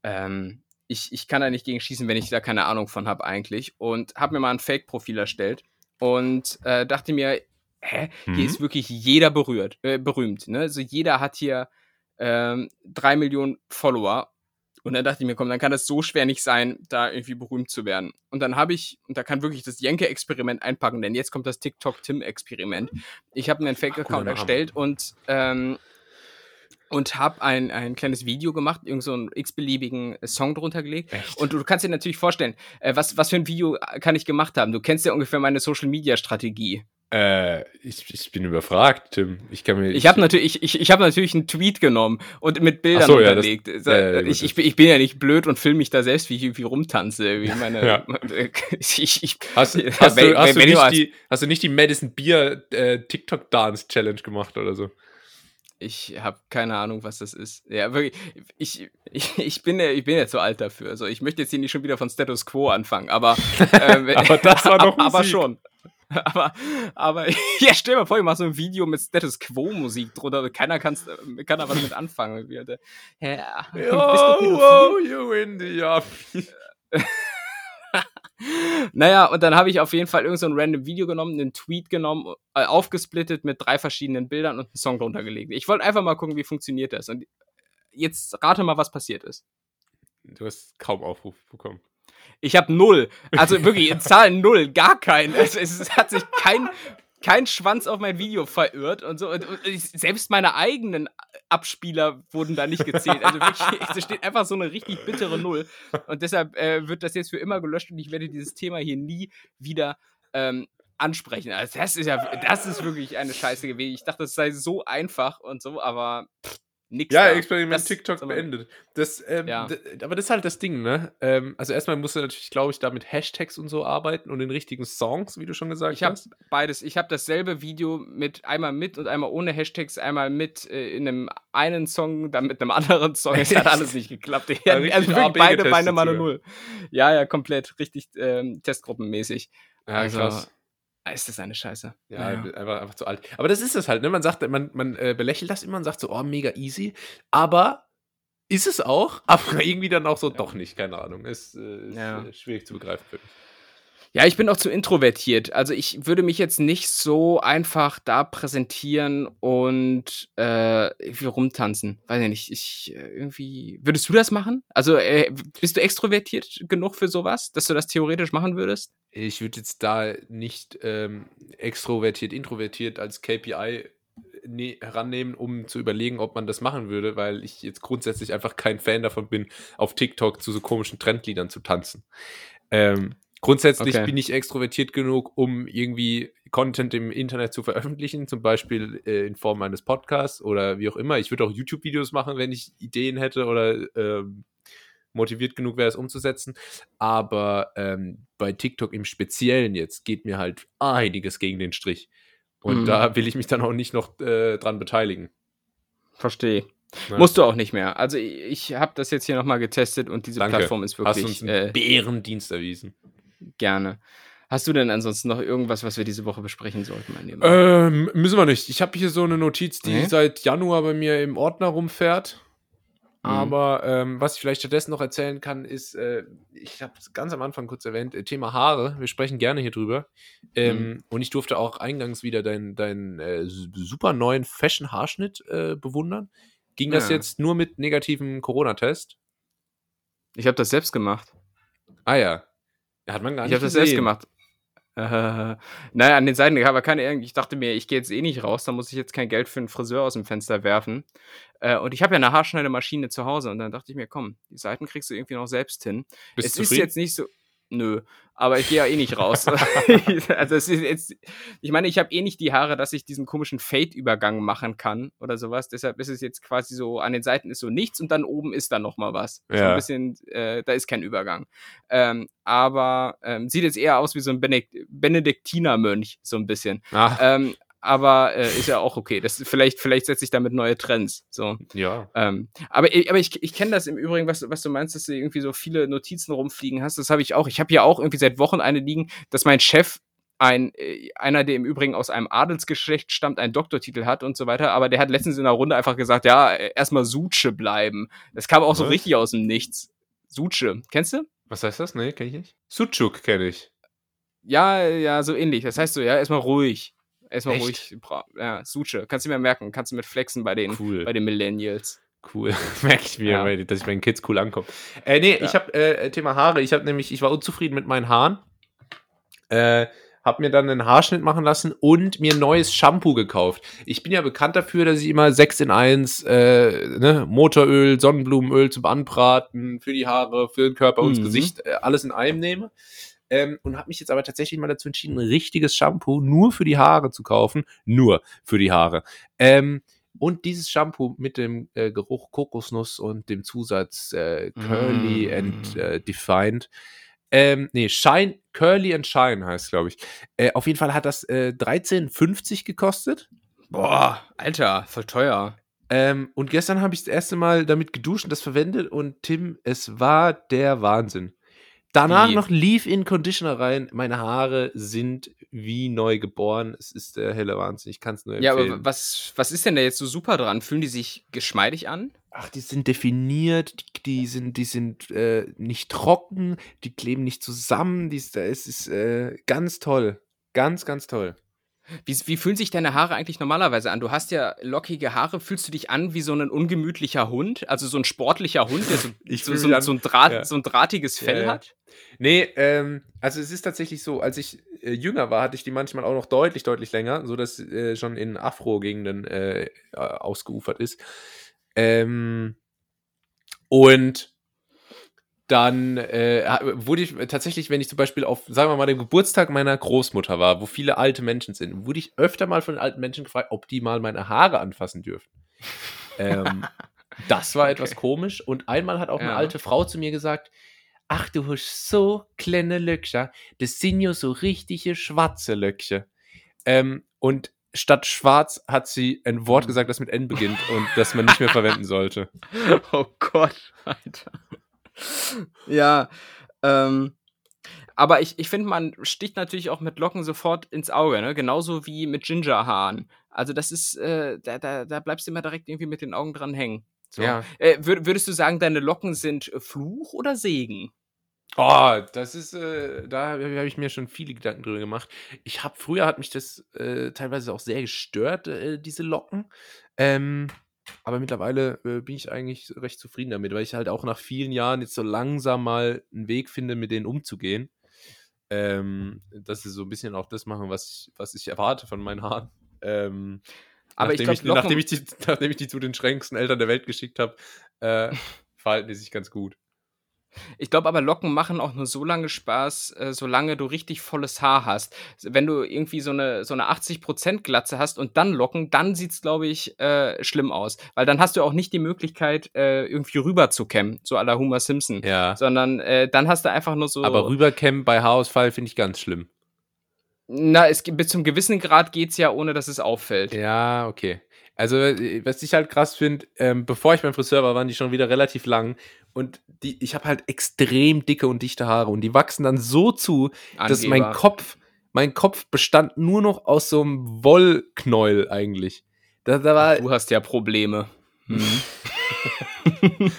Speaker 2: ähm, ich, ich kann da nicht gegen schießen, wenn ich da keine Ahnung von habe eigentlich. Und habe mir mal ein Fake-Profil erstellt und äh, dachte mir, hä, hier
Speaker 1: Mhm.
Speaker 2: ist wirklich jeder berührt, äh, berühmt. Ne? Also jeder hat hier ähm, drei Millionen Follower. Und dann dachte ich mir, komm, dann kann das so schwer nicht sein, da irgendwie berühmt zu werden. Und dann habe ich, und da kann wirklich das Jenke-Experiment einpacken, denn jetzt kommt das TikTok-Tim-Experiment. Ich habe mir einen Fake-Account erstellt und ähm, und habe ein, ein kleines Video gemacht, irgend so einen x-beliebigen Song drunter gelegt.
Speaker 1: Echt?
Speaker 2: Und du kannst dir natürlich vorstellen, äh, was, was für ein Video äh, kann ich gemacht haben. Du kennst ja ungefähr meine Social-Media-Strategie.
Speaker 1: Äh, ich, ich bin überfragt, Tim. Ich kann mir.
Speaker 2: Ich habe natürlich, ich, ich, ich hab natürlich einen Tweet genommen und mit Bildern
Speaker 1: so, ja, das-
Speaker 2: unterlegt.
Speaker 1: ja, ja, gut,
Speaker 2: ich, ich,
Speaker 1: das-
Speaker 2: bin- ich bin ja nicht blöd und filme mich da selbst, wie ich irgendwie rumtanze. Wie meine,
Speaker 1: Ja.
Speaker 2: ich, ich,
Speaker 1: Hast,
Speaker 2: Ja,
Speaker 1: hast,
Speaker 2: wenn-
Speaker 1: du, hast,
Speaker 2: wenn du
Speaker 1: nicht
Speaker 2: als-
Speaker 1: die, hast du nicht die Madison Beer äh, TikTok Dance Challenge gemacht oder so?
Speaker 2: Ich habe keine Ahnung, was das ist. Ja, wirklich. Ich, ich, ich, bin, ja- ich bin ja zu alt dafür. Also ich möchte jetzt hier nicht schon wieder von Status Quo anfangen, aber. ähm,
Speaker 1: Aber das war doch
Speaker 2: Aber
Speaker 1: Musik.
Speaker 2: schon. Aber, aber, ja, stell dir mal vor, ich mach so ein Video mit Status Quo-Musik drunter und keiner kann's, äh, kann da was mit anfangen. Ja, pädophil?
Speaker 1: oh, you in the.
Speaker 2: Naja, und dann habe ich auf jeden Fall irgend so ein random Video genommen, einen Tweet genommen, äh, aufgesplittet mit drei verschiedenen Bildern und einen Song drunter gelegt. Ich wollte einfach mal gucken, wie funktioniert das. Und jetzt rate mal, was passiert ist.
Speaker 1: Du hast kaum Aufruf bekommen.
Speaker 2: Ich habe null. Also wirklich, in Zahlen null, gar keinen. Also es hat sich kein, kein Schwanz auf mein Video verirrt und so. Und, und ich, selbst meine eigenen Abspieler wurden da nicht gezählt. Also wirklich, es steht einfach so eine richtig bittere Null. Und deshalb äh, wird das jetzt für immer gelöscht und ich werde dieses Thema hier nie wieder ähm, ansprechen. Also das ist ja, das ist wirklich eine Scheiße gewesen. Ich dachte, es sei so einfach und so, aber pff, nix.
Speaker 1: Ja,
Speaker 2: da.
Speaker 1: Experiment
Speaker 2: Das-
Speaker 1: TikTok beendet. Das, ähm,
Speaker 2: Ja.
Speaker 1: aber das ist halt das Ding, ne? Ähm, also erstmal musst du natürlich, glaube ich, da mit Hashtags und so arbeiten und den richtigen Songs, wie du schon gesagt
Speaker 2: Ich habe
Speaker 1: hast.
Speaker 2: beides. Ich habe dasselbe Video mit einmal mit und einmal ohne Hashtags, einmal mit äh, in einem einen Song, dann mit einem anderen Song. Es hat alles nicht geklappt. Ich,
Speaker 1: Ja,
Speaker 2: also wirklich beide
Speaker 1: getestet
Speaker 2: Beine mal eine
Speaker 1: sogar.
Speaker 2: Null. Ja, ja, komplett. Richtig ähm, Testgruppenmäßig.
Speaker 1: Ja,
Speaker 2: also,
Speaker 1: krass.
Speaker 2: Ist das eine Scheiße.
Speaker 1: Ja,
Speaker 2: Naja.
Speaker 1: einfach, einfach zu alt. Aber das ist es halt, ne? Man sagt, man, man äh, belächelt das immer und sagt so, oh, mega easy. Aber ist es auch, aber irgendwie dann auch so, doch nicht, keine Ahnung. Ist, äh, ist
Speaker 2: Ja.
Speaker 1: äh, schwierig zu begreifen für mich.
Speaker 2: Ja, ich bin auch zu introvertiert. Also ich würde mich jetzt nicht so einfach da präsentieren und äh, rumtanzen. Weiß ich nicht. Ich äh, irgendwie. Würdest du das machen? Also äh, bist du extrovertiert genug für sowas, dass du das theoretisch machen würdest?
Speaker 1: Ich würde jetzt da nicht ähm, extrovertiert, introvertiert als KPI ne herannehmen, um zu überlegen, ob man das machen würde, weil ich jetzt grundsätzlich einfach kein Fan davon bin, auf TikTok zu so komischen Trendliedern zu tanzen. Ähm, grundsätzlich
Speaker 2: Okay.
Speaker 1: bin ich extrovertiert genug, um irgendwie Content im Internet zu veröffentlichen, zum Beispiel äh, in Form eines Podcasts oder wie auch immer. Ich würde auch YouTube-Videos machen, wenn ich Ideen hätte oder ähm, motiviert genug wäre, es umzusetzen. Aber ähm, bei TikTok im Speziellen jetzt geht mir halt einiges gegen den Strich. Und
Speaker 2: Mhm.
Speaker 1: da will ich mich dann auch nicht noch äh, dran beteiligen.
Speaker 2: Verstehe.
Speaker 1: Ne?
Speaker 2: Musst du auch nicht mehr. Also ich, ich habe das jetzt hier nochmal getestet und diese
Speaker 1: Danke.
Speaker 2: Plattform ist
Speaker 1: Hast
Speaker 2: wirklich
Speaker 1: uns einen
Speaker 2: äh,
Speaker 1: Bärendienst erwiesen.
Speaker 2: Gerne. Hast du denn ansonsten noch irgendwas, was wir diese Woche besprechen sollten?
Speaker 1: Ähm, müssen wir nicht. Ich habe hier so eine Notiz, die
Speaker 2: Nee?
Speaker 1: seit Januar bei mir im Ordner rumfährt.
Speaker 2: Mhm.
Speaker 1: Aber ähm, was ich vielleicht stattdessen noch erzählen kann, ist, äh, ich habe es ganz am Anfang kurz erwähnt, äh, Thema Haare. Wir sprechen gerne hier drüber. Ähm,
Speaker 2: Mhm.
Speaker 1: Und ich durfte auch eingangs wieder deinen dein, äh, super neuen Fashion-Haarschnitt äh, bewundern. Ging das
Speaker 2: Ja.
Speaker 1: jetzt nur mit negativem Corona-Test?
Speaker 2: Ich habe das selbst gemacht.
Speaker 1: Ah ja. Hat man gar
Speaker 2: Ich
Speaker 1: nicht
Speaker 2: habe das selbst gemacht. Äh, naja, an den Seiten aber keine. Ich dachte mir, ich gehe jetzt eh nicht raus, da muss ich jetzt kein Geld für einen Friseur aus dem Fenster werfen. Äh, und ich habe ja eine Haarschneidemaschine zu Hause und dann dachte ich mir, komm, die Seiten kriegst du irgendwie noch selbst hin.
Speaker 1: Bist
Speaker 2: es ist jetzt nicht so. Nö, aber ich gehe ja eh nicht raus. also es ist jetzt, ich meine, ich habe eh nicht die Haare, dass ich diesen komischen Fade-Übergang machen kann oder sowas. Deshalb ist es jetzt quasi so, an den Seiten ist so nichts und dann oben ist dann noch mal was. So
Speaker 1: Ja.
Speaker 2: ein bisschen, äh, da ist kein Übergang. Ähm, aber ähm, sieht jetzt eher aus wie so ein Benedikt Benediktinermönch, so ein bisschen.
Speaker 1: Ach,
Speaker 2: Ähm, aber äh, ist ja auch okay. Das, vielleicht vielleicht setze ich damit neue Trends. So.
Speaker 1: ja.
Speaker 2: Ähm, aber aber ich, ich kenne das im Übrigen, was, was du meinst, dass du irgendwie so viele Notizen rumfliegen hast. Das habe ich auch. Ich habe ja auch irgendwie seit Wochen eine liegen, dass mein Chef ein, äh, einer, der im Übrigen aus einem Adelsgeschlecht stammt, einen Doktortitel hat und so weiter, aber der hat letztens in der Runde einfach gesagt, ja, äh, erstmal Suche bleiben. Das kam auch so
Speaker 1: Was?
Speaker 2: richtig aus dem Nichts. Suche. Kennst du?
Speaker 1: Was heißt das? Nee, kenn ich nicht. Sucuk kenne ich.
Speaker 2: Ja, ja, so ähnlich. Das heißt so, ja, erstmal ruhig. Erstmal ruhig. Ja, Suche. Kannst du mir merken. Kannst du mit flexen bei den,
Speaker 1: Cool.
Speaker 2: bei den Millennials.
Speaker 1: Cool. Merke ich mir,
Speaker 2: Ja.
Speaker 1: dass ich meinen Kids cool ankomme. Äh, nee,
Speaker 2: Ja.
Speaker 1: ich habe äh, Thema Haare. Ich habe nämlich, ich war unzufrieden mit meinen Haaren. Äh, hab mir dann einen Haarschnitt machen lassen und mir ein neues Shampoo gekauft. Ich bin ja bekannt dafür, dass ich immer 6 in 1 äh, ne, Motoröl, Sonnenblumenöl zum Anbraten, für die Haare, für den Körper und das
Speaker 2: Mhm.
Speaker 1: Gesicht, äh, alles in einem nehme. Ähm, und habe mich jetzt aber tatsächlich mal dazu entschieden, ein richtiges Shampoo nur für die Haare zu kaufen. Nur für die Haare. Ähm, und dieses Shampoo mit dem äh, Geruch Kokosnuss und dem Zusatz äh, Curly
Speaker 2: Mm.
Speaker 1: and äh, Defined. Ähm, nee, Shine, Curly and Shine heißt, glaube ich. Äh, auf jeden Fall hat das äh, 13,50 gekostet.
Speaker 2: Boah, Alter, voll teuer.
Speaker 1: Ähm, und gestern habe ich das erste Mal damit geduscht und das verwendet und Tim, es war der Wahnsinn. Danach noch Leave-In Conditioner rein. Meine Haare sind wie neu geboren. Es ist der helle Wahnsinn. Ich kann es nur
Speaker 2: Ja,
Speaker 1: empfehlen.
Speaker 2: aber was, was ist denn da jetzt so super dran? Fühlen die sich geschmeidig an?
Speaker 1: Ach, die sind definiert, die, die sind, die sind äh, nicht trocken, die kleben nicht zusammen. Die, ist- es ist äh, ganz toll. Ganz, ganz toll.
Speaker 2: Wie, wie fühlen sich deine Haare eigentlich normalerweise an? Du hast ja lockige Haare. Fühlst du dich an wie so ein ungemütlicher Hund? Also so ein sportlicher Hund, der so,
Speaker 1: Ich
Speaker 2: so, so, so, ein, Draht,
Speaker 1: ja.
Speaker 2: so ein drahtiges Fell
Speaker 1: Ja, ja.
Speaker 2: hat?
Speaker 1: Nee, ähm, also es ist tatsächlich so, als ich äh, jünger war, hatte ich die manchmal auch noch deutlich, deutlich länger, so dass äh, schon in Afro-Gegenden äh, äh, ausgeufert ist. Ähm, und dann äh, wurde ich tatsächlich, wenn ich zum Beispiel auf, sagen wir mal, dem Geburtstag meiner Großmutter war, wo viele alte Menschen sind, wurde ich öfter mal von alten Menschen gefragt, ob die mal meine Haare anfassen dürfen. ähm, das war etwas komisch. Und einmal hat auch eine
Speaker 2: Ja.
Speaker 1: alte Frau zu mir gesagt, ach, du hast so kleine Löcher, das sind ja so richtige schwarze Löcher. Ähm, und statt schwarz hat sie ein Wort gesagt, das mit N beginnt und das man nicht mehr verwenden sollte.
Speaker 2: Oh Gott, Alter. Ja, ähm, aber ich, ich finde, man sticht natürlich auch mit Locken sofort ins Auge, ne? Genauso wie mit Gingerhaaren. Also das ist, äh, da, da, da bleibst du immer direkt irgendwie mit den Augen dran hängen. So.
Speaker 1: Ja.
Speaker 2: Äh, würd, würdest du sagen, deine Locken sind äh, Fluch oder Segen?
Speaker 1: Oh, das ist, äh, da habe hab ich mir schon viele Gedanken drüber gemacht. Ich habe früher hat mich das äh, teilweise auch sehr gestört, äh, diese Locken. Ähm, aber mittlerweile äh, bin ich eigentlich recht zufrieden damit, weil ich halt auch nach vielen Jahren jetzt so langsam mal einen Weg finde, mit denen umzugehen. Ähm, dass sie so ein bisschen auch das machen, was ich, was ich erwarte von meinen Haaren. Ähm,
Speaker 2: Aber ich
Speaker 1: nachdem,
Speaker 2: glaub, Locken-
Speaker 1: nachdem, ich die, nachdem ich die zu den schränksten Eltern der Welt geschickt habe, äh, verhalten die sich ganz gut.
Speaker 2: Ich glaube aber, Locken machen auch nur so lange Spaß, äh, solange du richtig volles Haar hast. Wenn du irgendwie so eine, so eine 80% Glatze hast und dann Locken, dann sieht's, glaube ich, äh, schlimm aus. Weil dann hast du auch nicht die Möglichkeit, äh, irgendwie rüber zu kämmen, so à la Homer Simpson.
Speaker 1: Ja.
Speaker 2: Sondern äh, dann hast du einfach nur so.
Speaker 1: Aber rüberkämmen bei Haarausfall finde ich ganz schlimm.
Speaker 2: Na, es bis zum gewissen Grad geht's ja, ohne dass es auffällt.
Speaker 1: Ja, okay. Also, äh, was ich halt krass finde, ähm, bevor ich beim Friseur war, waren die schon wieder relativ lang. Und die, ich habe halt extrem dicke und dichte Haare. Und die wachsen dann so zu, dass mein
Speaker 2: Angeber.
Speaker 1: Kopf, mein Kopf bestand nur noch aus so einem Wollknäuel eigentlich. Da, da war,
Speaker 2: Du hast ja Probleme. Mhm.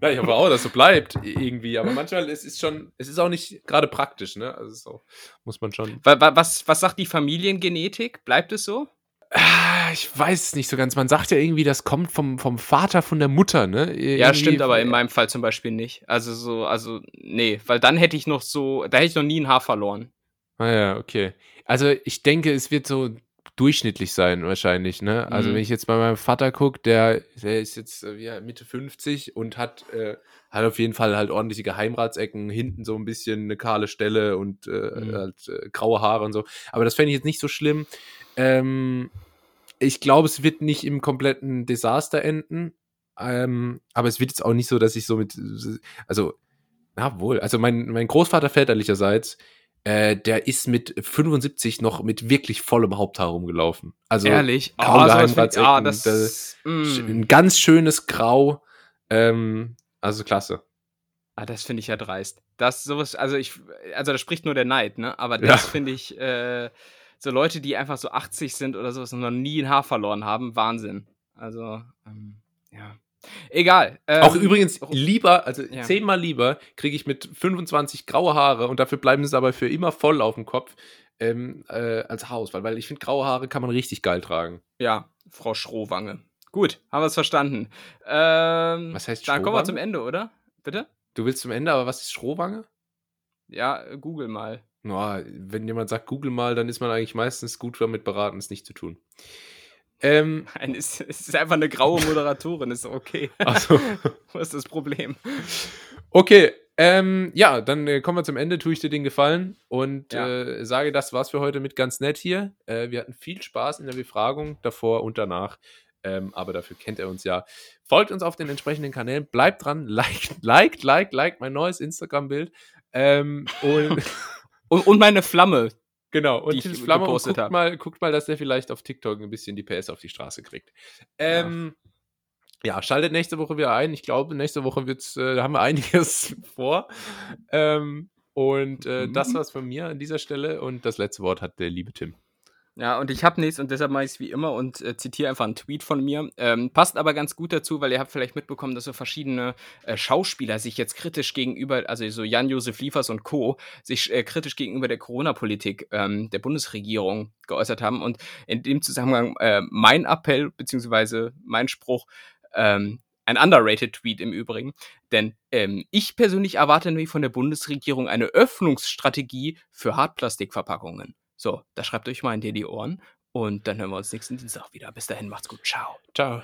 Speaker 1: ja, ich hoffe auch, dass so bleibt irgendwie. Aber manchmal es ist schon, es ist auch nicht gerade praktisch, ne? Also, auch, muss man schon.
Speaker 2: Wa- wa- Was, was sagt die Familiengenetik? Bleibt es so?
Speaker 1: Ah, Ich weiß es nicht so ganz. Man sagt ja irgendwie, das kommt vom, vom Vater, von der Mutter, ne?
Speaker 2: Ja,
Speaker 1: Irgendwie-
Speaker 2: stimmt, aber in meinem Fall zum Beispiel nicht. Also so, also, nee, weil dann hätte ich noch so, da hätte ich noch nie ein Haar verloren.
Speaker 1: Ah ja, okay. Also ich denke, es wird so durchschnittlich sein wahrscheinlich, ne? Also
Speaker 2: Mhm.
Speaker 1: wenn ich jetzt bei meinem Vater gucke, der, der ist jetzt äh, ja, Mitte 50 und hat, äh, hat auf jeden Fall halt ordentliche Geheimratsecken, hinten so ein bisschen eine kahle Stelle und äh,
Speaker 2: Mhm.
Speaker 1: halt, äh, graue Haare und so. Aber das fände ich jetzt nicht so schlimm. Ähm, ich glaube, es wird nicht im kompletten Desaster enden. Ähm, aber es wird jetzt auch nicht so, dass ich so mit, also, na wohl, also mein, mein Großvater väterlicherseits, äh, der ist mit 75 noch mit wirklich vollem Haupthaar rumgelaufen. Also
Speaker 2: Ehrlich?
Speaker 1: kaum
Speaker 2: find ich-
Speaker 1: Geheimratsecken,
Speaker 2: ah, das,
Speaker 1: sch-
Speaker 2: mm.
Speaker 1: ein ganz schönes Grau. Ähm, also klasse.
Speaker 2: ah, das finde ich ja dreist. Das sowas, also ich, also da spricht nur der Neid, ne? Aber
Speaker 1: Ja.
Speaker 2: das finde ich, äh, so Leute, die einfach so 80 sind oder sowas und noch nie ein Haar verloren haben, Wahnsinn. Also, ähm, ja. Egal.
Speaker 1: Auch
Speaker 2: ähm,
Speaker 1: übrigens
Speaker 2: ro-
Speaker 1: lieber, also
Speaker 2: Ja.
Speaker 1: zehnmal lieber, kriege ich mit 25 graue Haare und dafür bleiben es aber für immer voll auf dem Kopf ähm, äh, als Haarausfall, weil ich finde, graue Haare kann man richtig geil tragen.
Speaker 2: Ja, Frau Schrohwange. Gut, haben wir es verstanden. Ähm,
Speaker 1: Was heißt
Speaker 2: Dann kommen wir
Speaker 1: Schrohwange?
Speaker 2: zum Ende, oder? Bitte?
Speaker 1: Du willst zum Ende, aber was ist Strohwange?
Speaker 2: Ja, äh, google mal.
Speaker 1: Na, wenn jemand sagt, google mal, dann ist man eigentlich meistens gut damit beraten, es nicht zu tun. Ähm,
Speaker 2: Nein, es, ist einfach eine graue Moderatorin, ist okay.
Speaker 1: also,
Speaker 2: Was ist das Problem?
Speaker 1: okay, ähm, ja, dann äh, kommen wir zum Ende, tue ich dir den Gefallen und
Speaker 2: Ja.
Speaker 1: äh, sage, das war's für heute mit ganz nett hier. Äh, wir hatten viel Spaß in der Befragung, davor und danach. Ähm, aber dafür kennt er uns ja. Folgt uns auf den entsprechenden Kanälen, bleibt dran, liked, liked, liked, liked mein neues Instagram-Bild. Ähm, und
Speaker 2: Und, und meine Flamme.
Speaker 1: Genau, und Tills Flamme und guckt mal, guckt mal, dass der vielleicht auf TikTok ein bisschen die PS auf die Straße kriegt. Ähm, ja. schaltet nächste Woche wieder ein. Ich glaube, nächste Woche wird's, äh, haben wir einiges vor. Ähm, und äh, das
Speaker 2: Mhm.
Speaker 1: war's von mir an dieser Stelle und das letzte Wort hat der liebe Tim.
Speaker 2: Ja, und ich habe nichts und deshalb mache ich es wie immer und äh, zitiere einfach einen Tweet von mir. Ähm, passt aber ganz gut dazu, weil ihr habt vielleicht mitbekommen, dass so verschiedene äh, Schauspieler sich jetzt kritisch gegenüber, also so Jan-Josef Liefers und Co., sich äh, kritisch gegenüber der Corona-Politik ähm, der Bundesregierung geäußert haben. Und in dem Zusammenhang äh, mein Appell, beziehungsweise mein Spruch, ähm, ein underrated Tweet im Übrigen, denn ähm, ich persönlich erwarte nämlich von der Bundesregierung eine Öffnungsstrategie für Hartplastikverpackungen. So, da schreibt euch mal in dir die Ohren und dann hören wir uns nächsten Dienstag wieder. Bis dahin, macht's gut. Ciao.
Speaker 1: Ciao.